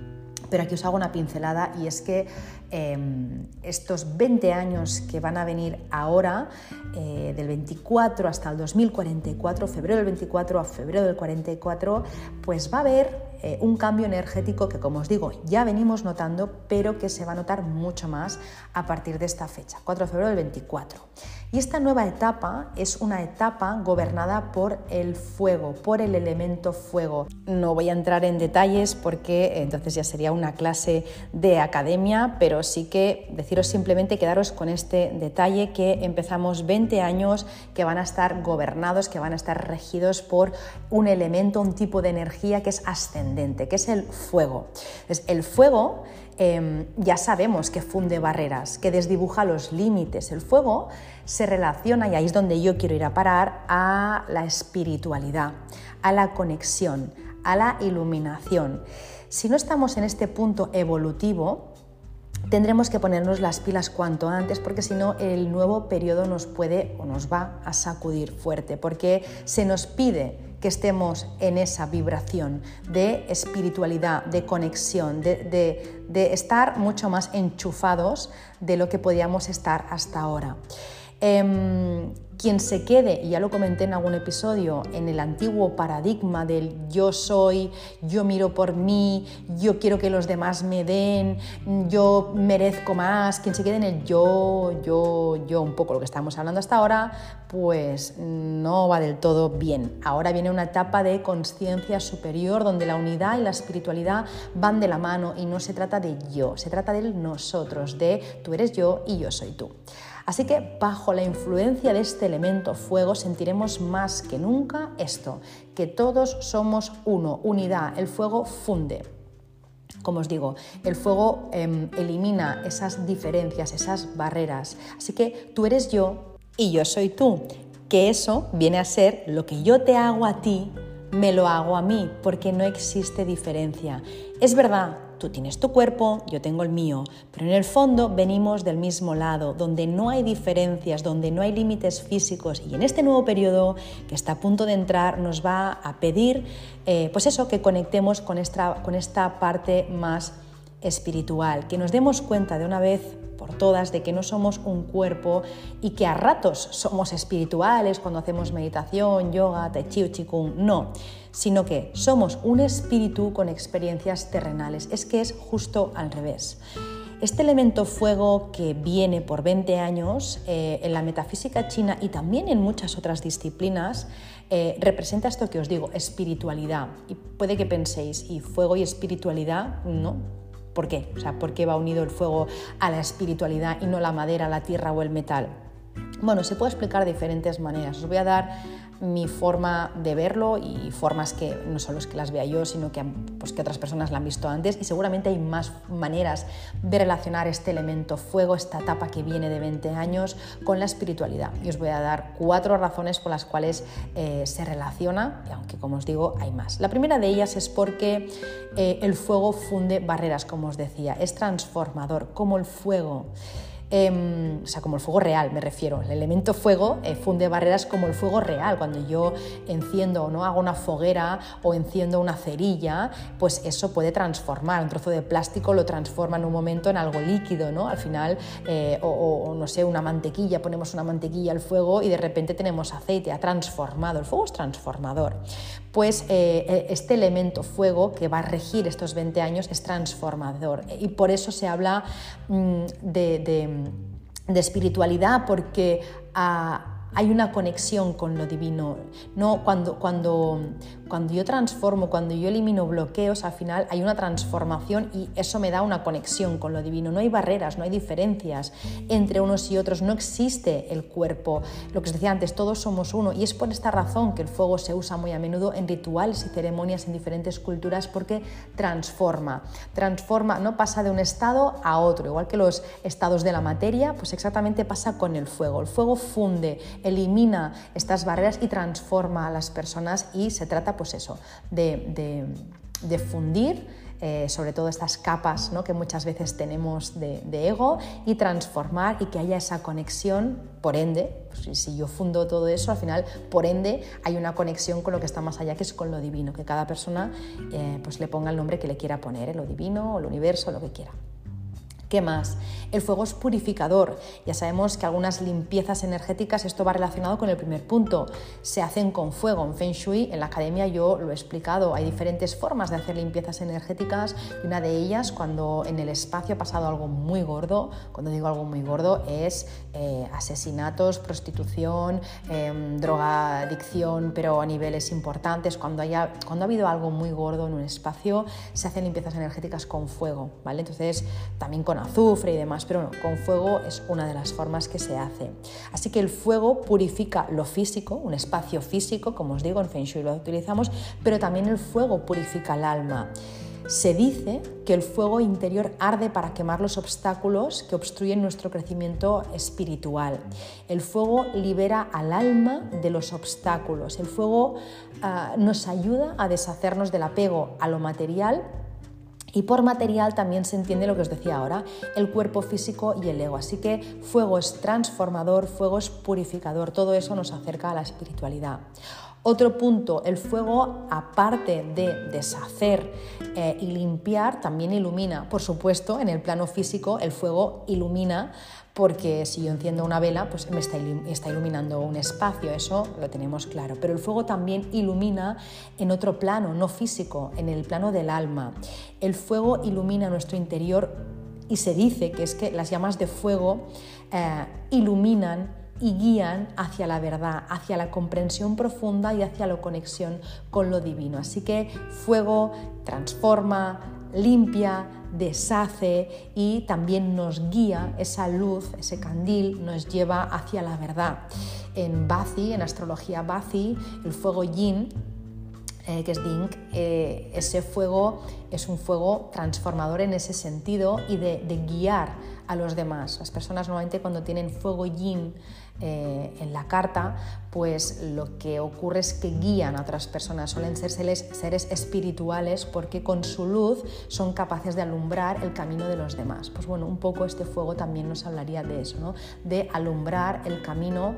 Pero aquí os hago una pincelada y es que Em, estos 20 años que van a venir ahora, eh, del 24 hasta el 2044, febrero del 24 a febrero del 44, pues va a haber eh, un cambio energético que, como os digo, ya venimos notando, pero que se va a notar mucho más a partir de esta fecha, 4 de febrero del 24. Y esta nueva etapa es una etapa gobernada por el fuego, por el elemento fuego. No voy a entrar en detalles porque entonces ya sería una clase de academia, pero sí que deciros simplemente quedaros con este detalle que empezamos 20 años que van a estar gobernados, que van a estar regidos por un elemento, un tipo de energía que es ascendente, que es el fuego. el fuego em, ya sabemos que funde barreras, que desdibuja los límites. El fuego se relaciona, y ahí es donde yo quiero ir a parar, a la espiritualidad, a la conexión, a la iluminación. Si no estamos en este punto evolutivo, tendremos que ponernos las pilas cuanto antes porque si no el nuevo periodo nos puede o nos va a sacudir fuerte porque se nos pide que estemos en esa vibración de espiritualidad, de conexión, de, estar mucho más enchufados de lo que podíamos estar hasta ahora. Em, quien se quede, y ya lo comenté en algún episodio, en el antiguo paradigma del yo soy, yo miro por mí, yo quiero que los demás me den, yo merezco más, quien se quede en el yo, yo, yo, un poco lo que estamos hablando hasta ahora, pues no va del todo bien. Ahora viene una etapa de conciencia superior donde la unidad y la espiritualidad van de la mano y no se trata de yo, se trata de nosotros, de tú eres yo y yo soy tú. Así que bajo la influencia de este elemento fuego sentiremos más que nunca esto, que todos somos uno, unidad, el fuego funde. Como os digo, el fuego em, elimina esas diferencias, esas barreras. Así que tú eres yo y yo soy tú. Que eso viene a ser lo que yo te hago a ti, me lo hago a mí, porque no existe diferencia. Es verdad, Tú tienes tu cuerpo, yo tengo el mío, pero en el fondo venimos del mismo lado, donde no hay diferencias, donde no hay límites físicos. Y en este nuevo periodo que está a punto de entrar nos va a pedir, eh, pues eso, que conectemos con esta, con esta parte más espiritual, que nos demos cuenta de una vez por todas de que no somos un cuerpo y que a ratos somos espirituales cuando hacemos meditación, yoga, tai chi o qigong, no, sino que somos un espíritu con experiencias terrenales. Es que es justo al revés. Este elemento fuego que viene por 20 años eh, en la metafísica china y también en muchas otras disciplinas eh, representa esto que os digo, espiritualidad. Y puede que penséis, ¿y fuego y espiritualidad? No, ¿Por qué? O sea, ¿por qué va unido el fuego a la espiritualidad y no la madera, la tierra o el metal? Bueno, se puede explicar de diferentes maneras. Os voy a dar mi forma de verlo y formas que no solo es que las vea yo, sino que, pues, que otras personas la han visto antes y seguramente hay más maneras de relacionar este elemento fuego, esta etapa que viene de 20 años, con la espiritualidad. Y os voy a dar cuatro razones por las cuales eh, se relaciona, y aunque como os digo hay más. La primera de ellas es porque eh, el fuego funde barreras, como os decía, es transformador, como el fuego. Em, o sea, como el fuego real me refiero. El elemento fuego eh, funde barreras como el fuego real. Cuando yo enciendo o no hago una foguera o enciendo una cerilla, pues eso puede transformar. Un trozo de plástico lo transforma en un momento en algo líquido, ¿no? Al final, eh, o, no sé, una mantequilla, ponemos una mantequilla al fuego y de repente tenemos aceite, ha transformado. El fuego es transformador. Pues eh, este elemento fuego que va a regir estos 20 años es transformador y por eso se habla mm, de de espiritualidad porque ah, hay una conexión con lo divino. No, cuando, cuando, cuando yo transformo, cuando yo elimino bloqueos, al final hay una transformación y eso me da una conexión con lo divino. No hay barreras, no hay diferencias entre unos y otros, no existe el cuerpo. Lo que os decía antes, todos somos uno y es por esta razón que el fuego se usa muy a menudo en rituales y ceremonias en diferentes culturas porque transforma. Transforma, no pasa de un estado a otro, igual que los estados de la materia, pues exactamente pasa con el fuego. El fuego funde, elimina estas barreras y transforma a las personas y se trata pues eso, de, fundir eh, sobre todo estas capas ¿no? que muchas veces tenemos de, ego y transformar y que haya esa conexión, por ende, pues, si yo fundo todo eso, al final, por ende, hay una conexión con lo que está más allá, que es con lo divino, que cada persona eh, pues le ponga el nombre que le quiera poner, ¿eh? lo divino o el universo, lo que quiera. ¿Qué más? El fuego es purificador. Ya sabemos que algunas limpiezas energéticas, esto va relacionado con el primer punto, se hacen con fuego. En Feng Shui, en la academia yo lo he explicado, hay diferentes formas de hacer limpiezas energéticas y una de ellas cuando en el espacio ha pasado algo muy gordo, cuando digo algo muy gordo es eh, asesinatos, prostitución, eh, drogadicción, pero a niveles importantes, cuando, haya, cuando ha habido algo muy gordo en un espacio, se hacen limpiezas energéticas con fuego, ¿vale? Entonces también con azufre y demás, pero no, con fuego es una de las formas que se hace. Así que el fuego purifica lo físico, un espacio físico, como os digo, en Feng Shui lo utilizamos, pero también el fuego purifica el alma. Se dice que el fuego interior arde para quemar los obstáculos que obstruyen nuestro crecimiento espiritual. El fuego libera al alma de los obstáculos. El fuego ah, nos ayuda a deshacernos del apego a lo material y por material también se entiende lo que os decía ahora, el cuerpo físico y el ego. Así que fuego es transformador, fuego es purificador, todo eso nos acerca a la espiritualidad. Otro punto, el fuego, aparte de deshacer eh, y limpiar, también ilumina. Por supuesto, en el plano físico, el fuego ilumina porque si yo enciendo una vela, pues me está, iluminando un espacio, eso lo tenemos claro. Pero el fuego también ilumina en otro plano, no físico, en el plano del alma. El fuego ilumina nuestro interior y se dice que es que las llamas de fuego eh, iluminan y guían hacia la verdad, hacia la comprensión profunda y hacia la conexión con lo divino. Así que fuego transforma, limpia, deshace y también nos guía, esa luz, ese candil nos lleva hacia la verdad. En Bazi, en astrología Bazi, el fuego yin, eh, que es Ding, eh, ese fuego es un fuego transformador en ese sentido y de, de guiar a los demás. Las personas normalmente cuando tienen fuego yin eh, en la carta, pues lo que ocurre es que guían a otras personas, suelen ser seres, espirituales porque con su luz son capaces de alumbrar el camino de los demás. Pues bueno, un poco este fuego también nos hablaría de eso, ¿no? de alumbrar el camino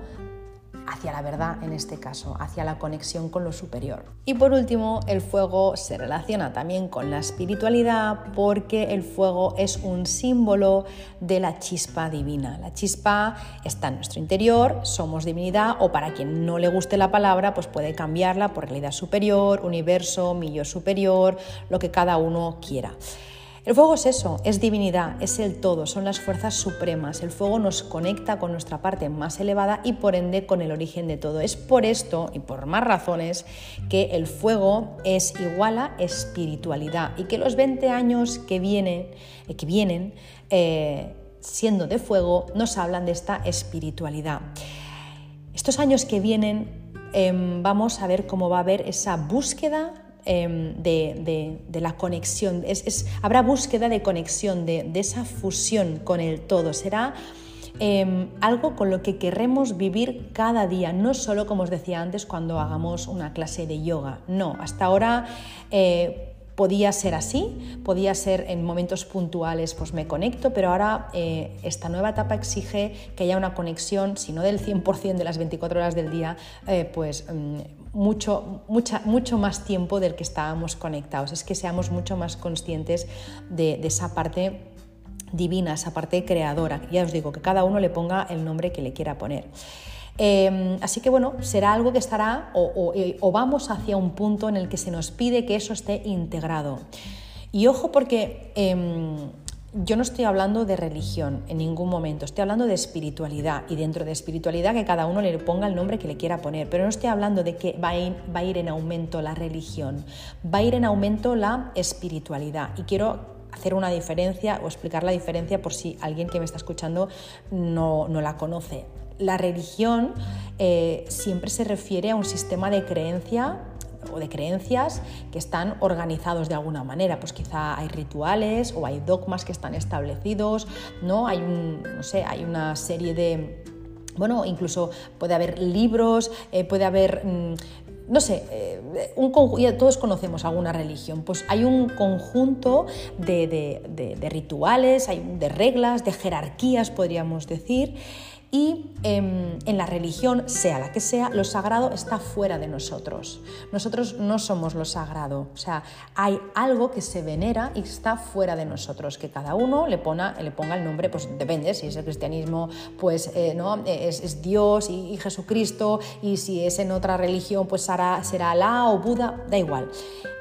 hacia la verdad en este caso, hacia la conexión con lo superior. Y por último, el fuego se relaciona también con la espiritualidad porque el fuego es un símbolo de la chispa divina. La chispa está en nuestro interior, somos divinidad o para quien no le guste la palabra, pues puede cambiarla por realidad superior, universo, millo superior, lo que cada uno quiera. El fuego es eso, es divinidad, es el todo, son las fuerzas supremas. El fuego nos conecta con nuestra parte más elevada y por ende con el origen de todo. Es por esto y por más razones que el fuego es igual a espiritualidad y que los 20 años que vienen, eh, que vienen eh, siendo de fuego nos hablan de esta espiritualidad. Estos años que vienen em, vamos a ver cómo va a haber esa búsqueda Em, de, la conexión, es, habrá búsqueda de conexión, de, esa fusión con el todo. Será em, algo con lo que querremos vivir cada día, no solo como os decía antes cuando hagamos una clase de yoga, no, hasta ahora... Eh, podía ser así, podía ser en momentos puntuales, pues me conecto, pero ahora eh, esta nueva etapa exige que haya una conexión, si no del 100% de las 24 horas del día, eh, pues mucho, mucho más tiempo del que estábamos conectados. Es que seamos mucho más conscientes de, esa parte divina, esa parte creadora. Ya os digo, que cada uno le ponga el nombre que le quiera poner. Em, así que bueno, será algo que estará eh, o, vamos hacia un punto en el que se nos pide que eso esté integrado. Y ojo porque em, yo no estoy hablando de religión en ningún momento, estoy hablando de espiritualidad y dentro de espiritualidad que cada uno le ponga el nombre que le quiera poner, pero no estoy hablando de que va a ir, en aumento la religión, va a ir en aumento la espiritualidad y quiero hacer una diferencia o explicar la diferencia por si alguien que me está escuchando no, la conoce. La religión eh, siempre se refiere a un sistema de creencia o de creencias que están organizados de alguna manera. Pues quizá hay rituales o hay dogmas que están establecidos, ¿no? Hay, un, no sé, hay una serie de... Bueno, incluso puede haber libros, eh, puede haber... Mm, no sé, eh, un, todos conocemos alguna religión, pues hay un conjunto de, de rituales, hay, de reglas, de jerarquías, podríamos decir, y em, en, la religión, sea la que sea, lo sagrado está fuera de nosotros. Nosotros no somos lo sagrado. O sea, hay algo que se venera y está fuera de nosotros, que cada uno le, le ponga el nombre, pues depende, si es el cristianismo, pues eh, ¿no? Es, Dios y, Jesucristo, y si es en otra religión, pues será, será Alá o Buda, da igual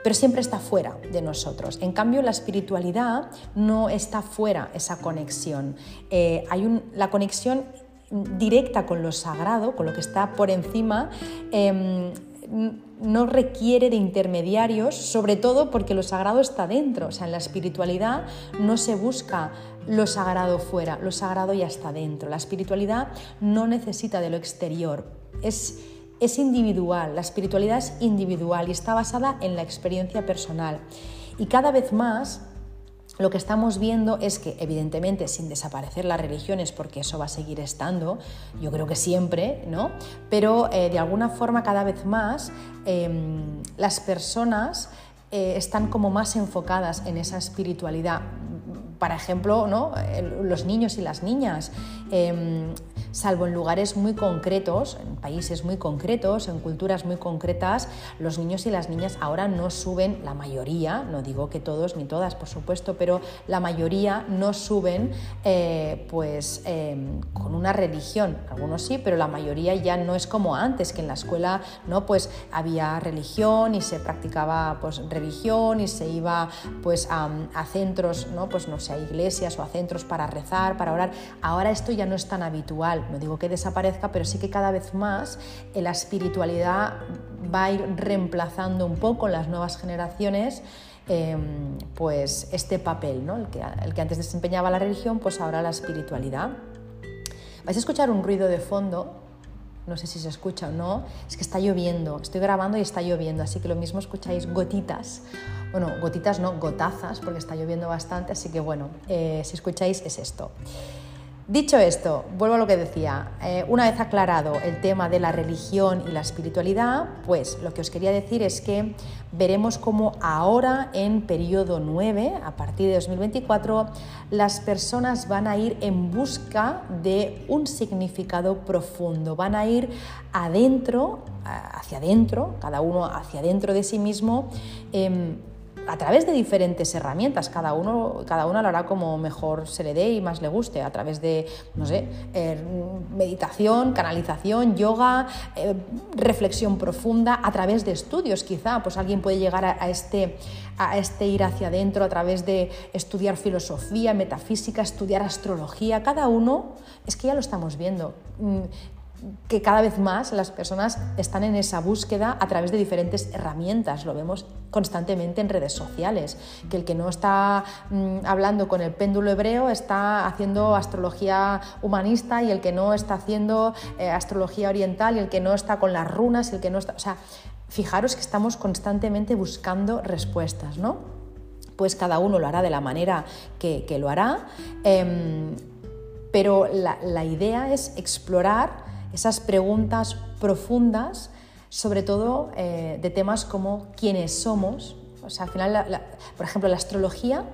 pero siempre está fuera de nosotros. En cambio, la espiritualidad no está fuera esa conexión. Eh, hay un, la conexión directa con lo sagrado, con lo que está por encima, em, no requiere de intermediarios, sobre todo porque lo sagrado está dentro. O sea, en la espiritualidad no se busca lo sagrado fuera, lo sagrado ya está dentro. La espiritualidad no necesita de lo exterior, es, es individual, la espiritualidad es individual y está basada en la experiencia personal. Y cada vez más lo que estamos viendo es que, evidentemente, sin desaparecer las religiones, porque eso va a seguir estando, yo creo que siempre, ¿no? Pero eh, de alguna forma, cada vez más, em, las personas eh, están como más enfocadas en esa espiritualidad. Por ejemplo, ¿no? los niños y las niñas. Em, salvo en lugares muy concretos, en países muy concretos, en culturas muy concretas, los niños y las niñas ahora no suben, la mayoría, no digo que todos ni todas, por supuesto, pero la mayoría no suben eh, pues em, con una religión. Algunos sí, pero la mayoría ya no es como antes, que en la escuela no pues había religión y se practicaba pues religión y se iba pues a, a centros, no pues no a iglesias o a centros para rezar, para orar. Ahora esto ya no es tan habitual no digo que desaparezca, pero sí que cada vez más eh, la espiritualidad va a ir reemplazando un poco en las nuevas generaciones em, pues este papel, ¿no? el, que, el que antes desempeñaba la religión, pues ahora la espiritualidad. Vais a escuchar un ruido de fondo, no sé si se escucha o no, es que está lloviendo, estoy grabando y está lloviendo, así que lo mismo escucháis gotitas, bueno, gotitas no, gotazas, porque está lloviendo bastante, así que bueno, eh, si escucháis es esto. Dicho esto, vuelvo a lo que decía, eh, una vez aclarado el tema de la religión y la espiritualidad, pues lo que os quería decir es que veremos cómo ahora en periodo 9, a partir de 2024, las personas van a ir en busca de un significado profundo, van a ir adentro, hacia adentro, cada uno hacia adentro de sí mismo. Em, a través de diferentes herramientas, cada uno, cada uno lo hará como mejor se le dé y más le guste, a través de, no sé, eh, meditación, canalización, yoga, eh, reflexión profunda, a través de estudios quizá, pues alguien puede llegar a, este, a este ir hacia adentro a través de estudiar filosofía, metafísica, estudiar astrología, cada uno, es que ya lo estamos viendo. Mm, que cada vez más las personas están en esa búsqueda a través de diferentes herramientas. Lo vemos constantemente en redes sociales, que el que no está mm, hablando con el péndulo hebreo está haciendo astrología humanista y el que no está haciendo eh, astrología oriental y el que no está con las runas y el que no está... O sea, fijaros que estamos constantemente buscando respuestas, ¿no? Pues cada uno lo hará de la manera que, lo hará, em, pero la idea es explorar esas preguntas profundas, sobre todo eh, de temas como quiénes somos. O sea, al final, por ejemplo, la astrología,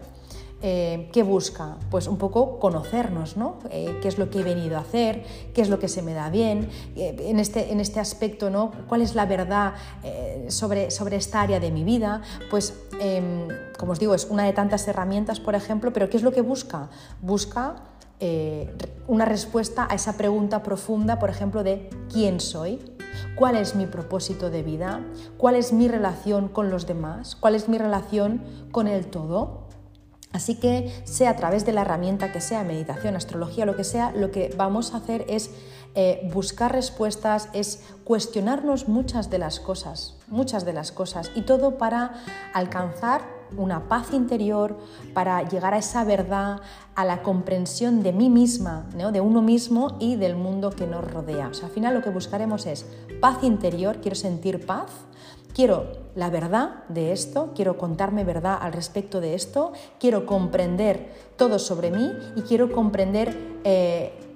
eh, ¿qué busca? Pues un poco conocernos, ¿no? Eh, ¿Qué es lo que he venido a hacer? ¿Qué es lo que se me da bien? en, este, en este aspecto, ¿no? ¿Cuál es la verdad sobre, sobre esta área de mi vida? Pues, em, como os digo, es una de tantas herramientas, por ejemplo, pero ¿qué es lo que busca? Busca eh, una respuesta a esa pregunta profunda, por ejemplo, de ¿quién soy? ¿Cuál es mi propósito de vida? ¿Cuál es mi relación con los demás? ¿Cuál es mi relación con el todo? Así que sea a través de la herramienta que sea, meditación, astrología, lo que sea, lo que vamos a hacer es eh, buscar respuestas, es cuestionarnos muchas de las cosas, muchas de las cosas, y todo para alcanzar una paz interior, para llegar a esa verdad, a la comprensión de mí misma, de uno mismo y del mundo que nos rodea. O sea, al final lo que buscaremos es paz interior, quiero sentir paz, quiero la verdad de esto, quiero contarme verdad al respecto de esto, quiero comprender todo sobre mí y quiero comprender... Eh,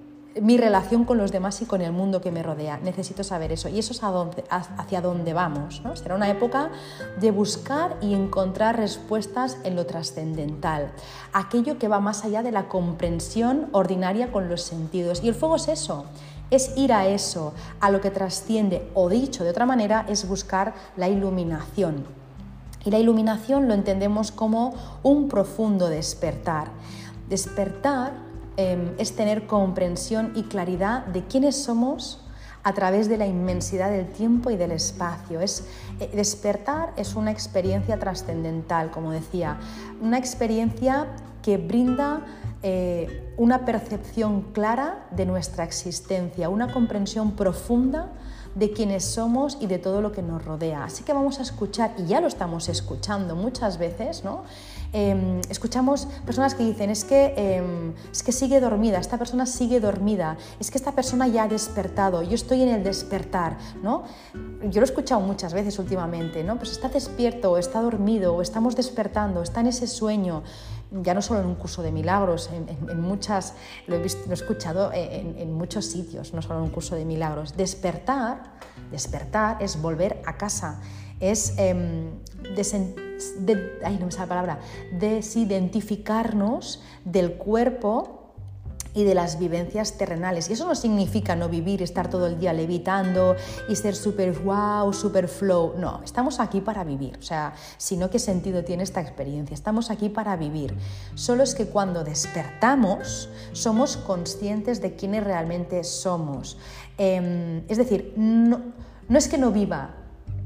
mi relación con los demás y con el mundo que me rodea. Necesito saber eso. Y eso es hacia dónde vamos. Será una época de buscar y encontrar respuestas en lo trascendental. Aquello que va más allá de la comprensión ordinaria con los sentidos. Y el fuego es eso. Es ir a eso, a lo que trasciende, o dicho de otra manera, es buscar la iluminación. Y la iluminación lo entendemos como un profundo despertar. Despertar Em, es tener comprensión y claridad de quiénes somos a través de la inmensidad del tiempo y del espacio. Es, eh, despertar es una experiencia trascendental, como decía, una experiencia que brinda eh, una percepción clara de nuestra existencia, una comprensión profunda de quiénes somos y de todo lo que nos rodea. Así que vamos a escuchar, y ya lo estamos escuchando muchas veces, ¿no? Em, escuchamos personas que dicen, es que, em, es que sigue dormida, esta persona sigue dormida, es que esta persona ya ha despertado, yo estoy en el despertar, ¿no? Yo lo he escuchado muchas veces últimamente, ¿no? Pues está despierto, está dormido, o estamos despertando, está en ese sueño, ya no solo en un curso de milagros, en, muchas, lo he, visto, lo he escuchado en, en, muchos sitios, no solo en un curso de milagros. Despertar, despertar es volver a casa, es palabra, desidentificarnos del cuerpo y de las vivencias terrenales. Y eso no significa no vivir, estar todo el día levitando y ser súper wow, súper flow. No, estamos aquí para vivir. O sea, si no, ¿qué sentido tiene esta experiencia? Estamos aquí para vivir. Solo es que cuando despertamos somos conscientes de quiénes realmente somos. Em, es decir, no, no es que no viva,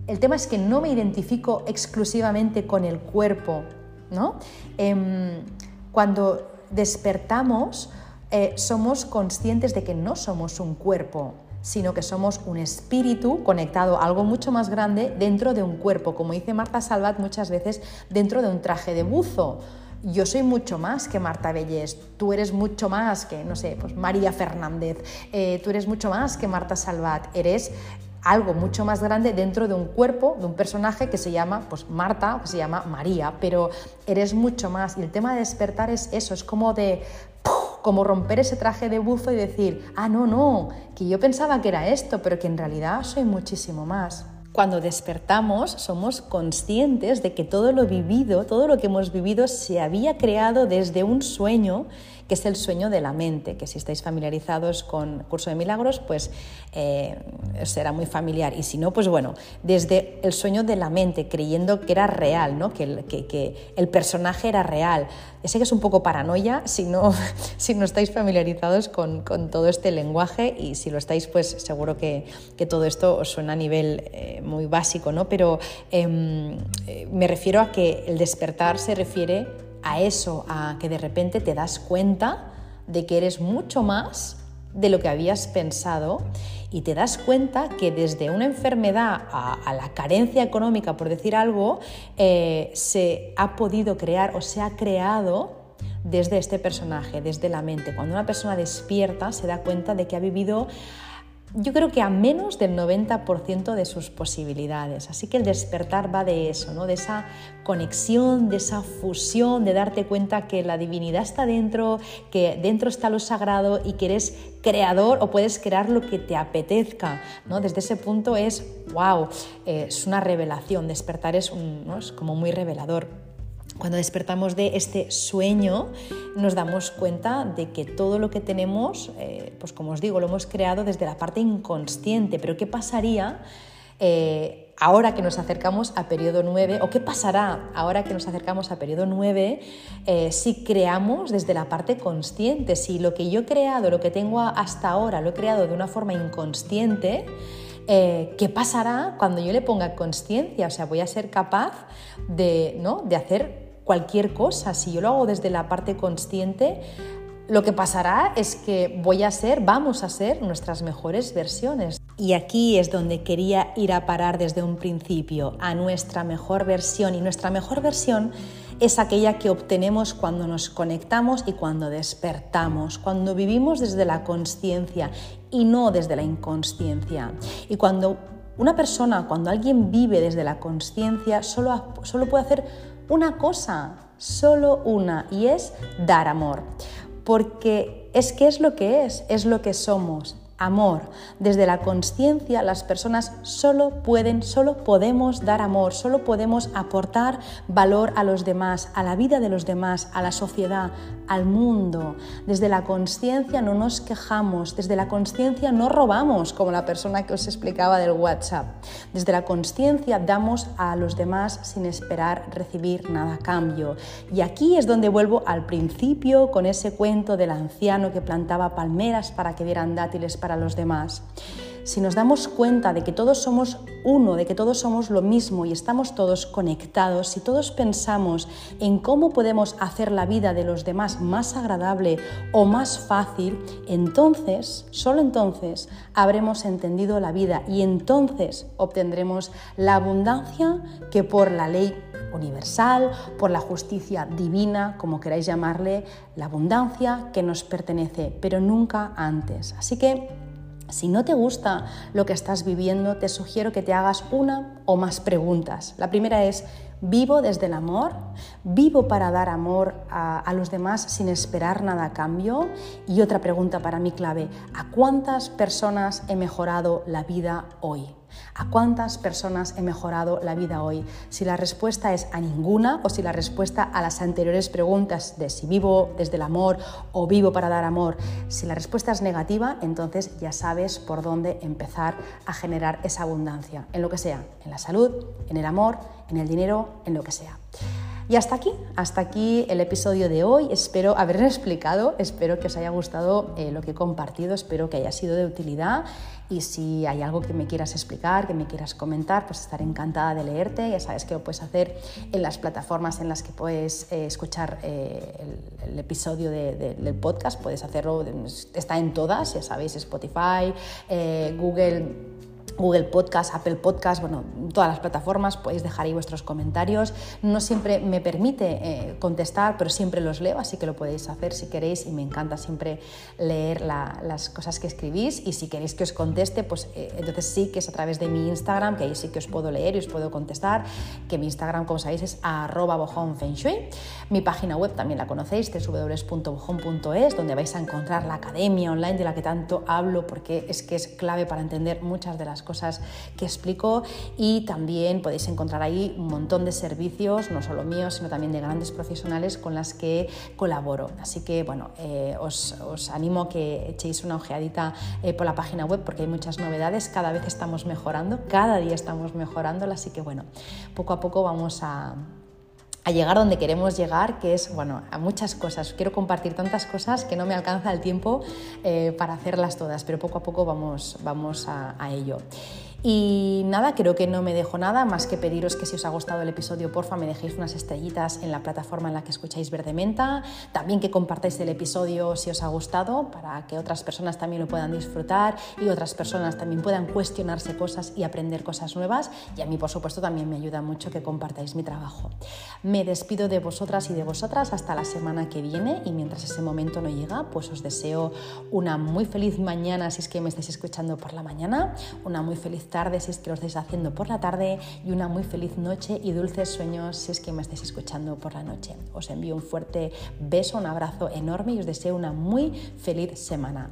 el tema es que no me identifico exclusivamente con el cuerpo. ¿no? Em, cuando despertamos, eh, somos conscientes de que no somos un cuerpo, sino que somos un espíritu conectado a algo mucho más grande dentro de un cuerpo, como dice Marta Salvat muchas veces, dentro de un traje de buzo. Yo soy mucho más que Marta Bellés, tú eres mucho más que, no sé, pues María Fernández, eh, tú eres mucho más que Marta Salvat, eres algo mucho más grande dentro de un cuerpo, de un personaje que se llama pues Marta o que se llama María, pero eres mucho más. Y el tema de despertar es eso, es como de como romper ese traje de buzo y decir, ah, no, no, que yo pensaba que era esto, pero que en realidad soy muchísimo más. Cuando despertamos somos conscientes de que todo lo vivido, todo lo que hemos vivido se había creado desde un sueño que es el sueño de la mente, que si estáis familiarizados con Curso de Milagros, pues eh, será muy familiar. Y si no, pues bueno, desde el sueño de la mente, creyendo que era real, ¿no? que, el, que, el personaje era real. Sé que es un poco paranoia si no, (laughs) si no estáis familiarizados con, con, todo este lenguaje y si lo estáis, pues seguro que, que todo esto os suena a nivel eh, muy básico, ¿no? pero em, eh, me refiero a que el despertar se refiere a eso, a que de repente te das cuenta de que eres mucho más de lo que habías pensado y te das cuenta que desde una enfermedad a, la carencia económica, por decir algo, eh, se ha podido crear o se ha creado desde este personaje, desde la mente. Cuando una persona despierta se da cuenta de que ha vivido yo creo que a menos del 90% de sus posibilidades. Así que el despertar va de eso, ¿no? de esa conexión, de esa fusión, de darte cuenta que la divinidad está dentro, que dentro está lo sagrado y que eres creador o puedes crear lo que te apetezca. ¿no? Desde ese punto es, wow, eh, es una revelación, despertar es, un, es como muy revelador. Cuando despertamos de este sueño, nos damos cuenta de que todo lo que tenemos, eh, pues como os digo, lo hemos creado desde la parte inconsciente. Pero ¿qué pasaría eh, ahora que nos acercamos a periodo 9? ¿O qué pasará ahora que nos acercamos a periodo 9 eh, si creamos desde la parte consciente? Si lo que yo he creado, lo que tengo hasta ahora, lo he creado de una forma inconsciente, ¿qué pasará cuando yo le ponga conciencia? O sea, voy a ser capaz de, ¿no? de hacer cualquier cosa. Si yo lo hago desde la parte consciente, lo que pasará es que voy a ser, vamos a ser nuestras mejores versiones. Y aquí es donde quería ir a parar desde un principio, a nuestra mejor versión. Y nuestra mejor versión es aquella que obtenemos cuando nos conectamos y cuando despertamos, cuando vivimos desde la conciencia y no desde la inconsciencia. Y cuando una persona, cuando alguien vive desde la conciencia, solo, solo puede hacer una cosa, solo una, y es dar amor. Porque es que es lo que es, es lo que somos amor. Desde la conciencia las personas solo pueden, solo podemos dar amor, solo podemos aportar valor a los demás, a la vida de los demás, a la sociedad, al mundo. Desde la conciencia no nos quejamos, desde la conciencia no robamos, como la persona que os explicaba del WhatsApp. Desde la conciencia damos a los demás sin esperar recibir nada a cambio. Y aquí es donde vuelvo al principio con ese cuento del anciano que plantaba palmeras para que dieran dátiles los demás. Si nos damos cuenta de que todos somos uno, de que todos somos lo mismo y estamos todos conectados, si todos pensamos en cómo podemos hacer la vida de los demás más agradable o más fácil, entonces, solo entonces, habremos entendido la vida y entonces obtendremos la abundancia que por la ley universal, por la justicia divina, como queráis llamarle, la abundancia que nos pertenece, pero nunca antes. Así que si no te gusta lo que estás viviendo, te sugiero que te hagas una o más preguntas. La primera es, ¿vivo desde el amor? ¿Vivo para dar amor a, los demás sin esperar nada a cambio? Y otra pregunta para mí clave, ¿a cuántas personas he mejorado la vida hoy? ¿A cuántas personas he mejorado la vida hoy? Si la respuesta es a ninguna o si la respuesta a las anteriores preguntas de si vivo desde el amor o vivo para dar amor, si la respuesta es negativa, entonces ya sabes por dónde empezar a generar esa abundancia, en lo que sea, en la salud, en el amor, en el dinero, en lo que sea. Y hasta aquí, hasta aquí el episodio de hoy. Espero haber explicado, espero que os haya gustado eh, lo que he compartido, espero que haya sido de utilidad y si hay algo que me quieras explicar, que me quieras comentar, pues estaré encantada de leerte. Ya sabes que lo puedes hacer en las plataformas en las que puedes eh, escuchar eh, el, episodio del podcast. Puedes hacerlo, está en todas, ya sabéis, Spotify, Google Google Podcast, Apple Podcast, bueno, todas las plataformas, podéis dejar ahí vuestros comentarios. No siempre me permite eh, contestar, pero siempre los leo, así que lo podéis hacer si queréis y me encanta siempre leer las cosas que escribís y si queréis que os conteste, pues eh, entonces sí que es a través de mi Instagram, que ahí sí que os puedo leer y os puedo contestar, que mi Instagram, como sabéis, es arroba bojonfengshui. Mi página web también la conocéis, www.bojon.es, donde vais a encontrar la academia online de la que tanto hablo, porque es que es clave para entender muchas de las cosas que explico y también podéis encontrar ahí un montón de servicios, no solo míos, sino también de grandes profesionales con las que colaboro. Así que, bueno, eh, os, animo a que echéis una ojeadita eh, por la página web porque hay muchas novedades, cada vez estamos mejorando, cada día estamos mejorándola, así que, bueno, poco a poco vamos a a llegar donde queremos llegar, que es, bueno, a muchas cosas. Quiero compartir tantas cosas que no me alcanza el tiempo eh, para hacerlas todas, pero poco a poco vamos, vamos a, a ello. Y nada, creo que no me dejo nada más que pediros que si os ha gustado el episodio, porfa, me dejéis unas estrellitas en la plataforma en la que escucháis Verde Menta. También que compartáis el episodio si os ha gustado, para que otras personas también lo puedan disfrutar y otras personas también puedan cuestionarse cosas y aprender cosas nuevas. Y a mí, por supuesto, también me ayuda mucho que compartáis mi trabajo. Me despido de vosotras y de vosotras hasta la semana que viene y mientras ese momento no llega, pues os deseo una muy feliz mañana si es que me estáis escuchando por la mañana, una muy feliz tarde si es que lo estáis haciendo por la tarde y una muy feliz noche y dulces sueños si es que me estáis escuchando por la noche. Os envío un fuerte beso, un abrazo enorme y os deseo una muy feliz semana.